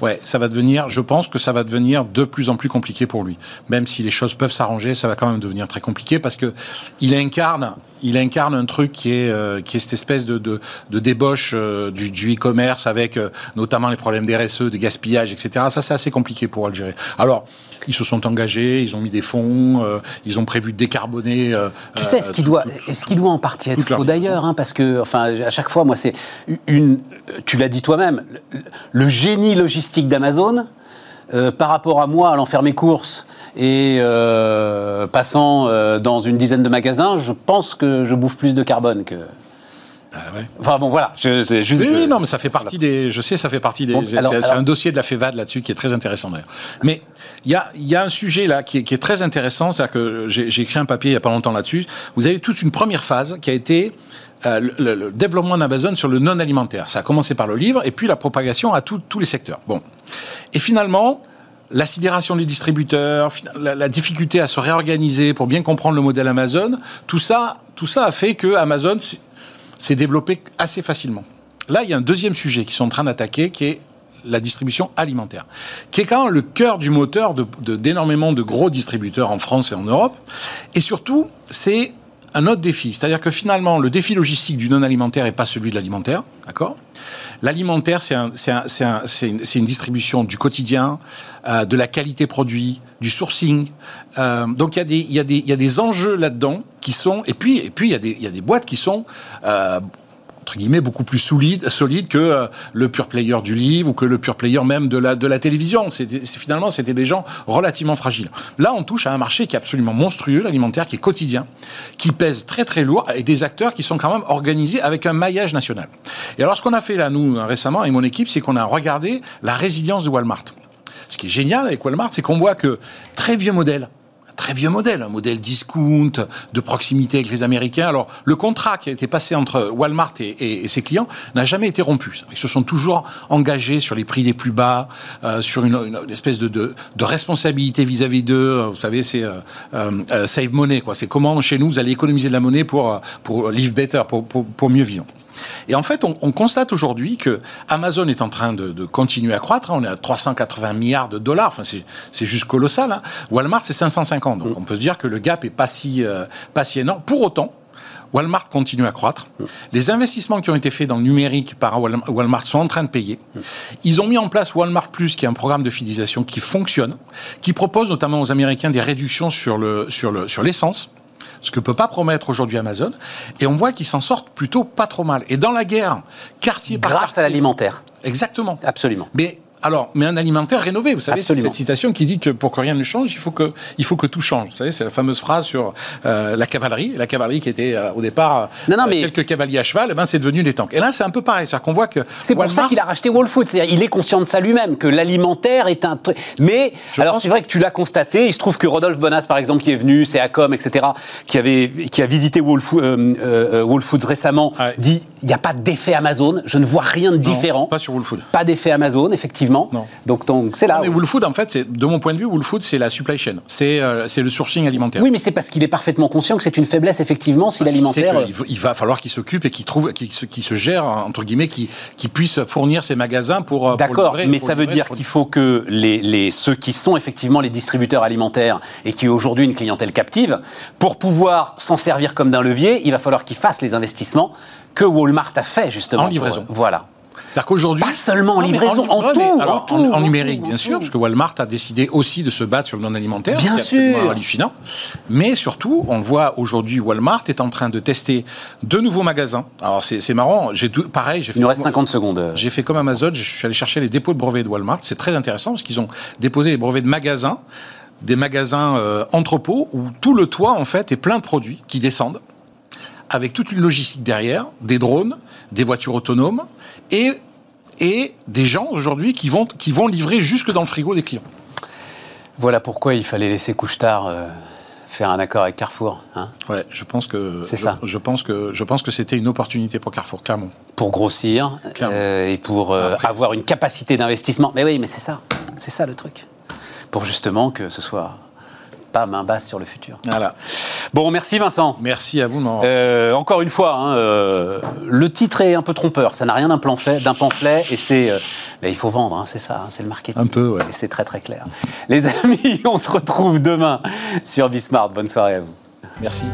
Ouais, ça va devenir, je pense que ça va devenir de plus en plus compliqué pour lui. Même si les choses peuvent s'arranger, ça va quand même devenir très compliqué parce que il incarne, il incarne un truc qui est, euh, qui est cette espèce de, de, de débauche euh, du, du e-commerce avec euh, notamment les problèmes d'RSE, de gaspillage, etc. Ça, c'est assez compliqué pour gérer. Alors, ils se sont engagés, ils ont mis des fonds, euh, ils ont prévu de décarboner. euh, Tu sais, euh, ce qui doit, tout- ce qui doit en partie être faux d'ailleurs, hein, parce que, enfin, à chaque fois, moi, c'est une. Tu l'as dit toi-même, le, le génie logistique d'Amazon, euh, par rapport à moi allant faire mes courses et euh, passant euh, dans une dizaine de magasins, je pense que je bouffe plus de carbone que. Ah ouais. Enfin bon, voilà, je- c'est juste. Oui, je- non, mais ça fait partie des. Je sais, ça fait partie des. Bon, c'est alors- c'est alors- un dossier de la FEVAD là-dessus qui est très intéressant d'ailleurs. Mais il y a, il y a un sujet là qui est, qui est très intéressant, c'est-à-dire que j'ai j'ai écrit un papier il y a pas longtemps là-dessus. Vous avez toute une première phase qui a été euh, le, le- le développement d'Amazon sur le non alimentaire. Ça a commencé par le livre et puis la propagation à tout- tous les secteurs. Bon, et finalement. La sidération des distributeurs, la, la difficulté à se réorganiser pour bien comprendre le modèle Amazon, tout ça, tout ça a fait que Amazon s'est développé assez facilement. Là, il y a un deuxième sujet qu'ils sont en train d'attaquer, qui est la distribution alimentaire, qui est quand même le cœur du moteur de- de- d'énormément de, gros distributeurs en France et en Europe. Et surtout, c'est un autre défi. C'est-à-dire que finalement, le défi logistique du non-alimentaire n'est pas celui de l'alimentaire, d'accord? L'alimentaire, c'est un- c'est un- c'est un- c'est une, distribution du quotidien, euh, de la qualité produit, du sourcing. Euh, donc il y, a des- enjeux là-dedans qui sont... Et puis, il, y a des, il y a des boîtes qui sont... euh, entre guillemets, beaucoup plus solide, solide que euh, le pure player du livre ou que le pure player même de la, de la télévision. Finalement, c'était des gens relativement fragiles. Là, on touche à un marché qui est absolument monstrueux, l'alimentaire, qui est quotidien, qui pèse très très lourd, et des acteurs qui sont quand même organisés avec un maillage national. Et alors, ce qu'on a fait là, nous, récemment, et mon équipe, c'est qu'on a regardé la résilience de Walmart. Ce qui est génial avec Walmart, c'est qu'on voit que très vieux modèle, très vieux modèle, un modèle discount, de proximité avec les Américains. Alors, le contrat qui a été passé entre Walmart et, ses clients n'a jamais été rompu. Ils se sont toujours engagés sur les prix les plus bas, euh, sur une, espèce de, responsabilité vis-à-vis d'eux. Vous savez, c'est euh, save money, quoi. C'est comment chez nous vous allez économiser de la monnaie pour pour live better, pour, pour mieux vivre. Et en fait, on, constate aujourd'hui que Amazon est en train de, continuer à croître. On est à 380 milliards de dollars. Enfin, c'est juste colossal. Hein. Walmart, c'est 550. Donc, on peut se dire que le gap est pas si, euh, pas si énorme. Pour autant, Walmart continue à croître. Les investissements qui ont été faits dans le numérique par Walmart sont en train de payer. Ils ont mis en place Walmart Plus, qui est un programme de fidélisation qui fonctionne, qui propose notamment aux Américains des réductions sur le sur le sur l'essence ce que peut pas promettre aujourd'hui Amazon. Et on voit qu'ils s'en sortent plutôt pas trop mal. Et dans la guerre, quartier par Grâce à l'alimentaire. Exactement. Absolument. Mais alors, mais un alimentaire rénové, vous savez, c'est cette citation qui dit que pour que rien ne change, il faut que, il faut que tout change. Vous savez, c'est la fameuse phrase sur euh, la cavalerie. La cavalerie qui était euh, au départ non, non, euh, mais... quelques cavaliers à cheval, eh ben c'est devenu des tanks. Et là, c'est un peu pareil, c'est-à-dire qu'on voit que c'est pour ça qu'il a racheté Whole Foods. C'est-à-dire, il est conscient de ça lui-même que l'alimentaire est un truc. Mais alors, c'est vrai que tu l'as constaté. Il se trouve que Rodolphe Bonas, par exemple, qui est venu, c'est Acom, etc., qui avait, qui a visité Whole, Foods récemment, dit il n'y a pas d'effet Amazon. Je ne vois rien de différent. Pas sur Whole Foods. Pas d'effet Amazon, effectivement. Non. Donc c'est là. mais Woolfood, en fait, de mon point de vue, Woolfood, c'est la supply chain, c'est euh, le sourcing alimentaire. Oui, mais c'est parce qu'il est parfaitement conscient que c'est une faiblesse effectivement si l'alimentaire. Il, va falloir qu'il s'occupe et qu'il trouve, qu'il se gère entre guillemets, qu'il puisse fournir ses magasins pour. Euh, D'accord, mais ça veut dire qu'il faut que les, les ceux qui sont effectivement les distributeurs alimentaires et qui ont aujourd'hui une clientèle captive, pour pouvoir s'en servir comme d'un levier, il va falloir qu'ils fassent les investissements que Walmart a fait justement. En livraison. voilà. C'est-à-dire qu'aujourd'hui. Pas seulement en livraison, en, tout, en, tout, en, numérique, bien sûr, parce que Walmart a décidé aussi de se battre sur le non-alimentaire. Bien sûr. hallucinant. Mais surtout, on le voit aujourd'hui, Walmart est en train de tester de nouveaux magasins. Alors c'est marrant, j'ai pareil. Il nous reste 50 secondes. J'ai fait comme Amazon, je suis allé chercher les dépôts de brevets de Walmart. C'est très intéressant parce qu'ils ont déposé les brevets de magasins des magasins euh, entrepôts où tout le toit en fait est plein de produits qui descendent avec toute une logistique derrière, des drones, des voitures autonomes et, et des gens aujourd'hui qui vont, qui vont livrer jusque dans le frigo des clients. Voilà pourquoi il fallait laisser Couchetard euh, faire un accord avec Carrefour. Hein ouais, je pense que c'est ça. Je pense que je pense que c'était une opportunité pour Carrefour, clairement. Pour grossir euh, et pour euh, avoir une capacité d'investissement. Mais oui, mais c'est ça, c'est ça le truc. Pour justement que ce soit pas main basse sur le futur. Voilà. Bon, merci Vincent. Merci à vous. Euh, encore une fois, hein, euh, le titre est un peu trompeur. Ça n'a rien d'un pamphlet, d'un pamphlet, et c'est, euh, il faut vendre, hein, c'est ça, hein, c'est le marketing. Un peu, ouais. Et c'est très très clair. Les amis, on se retrouve demain sur Bismart. Bonne soirée à vous. Merci.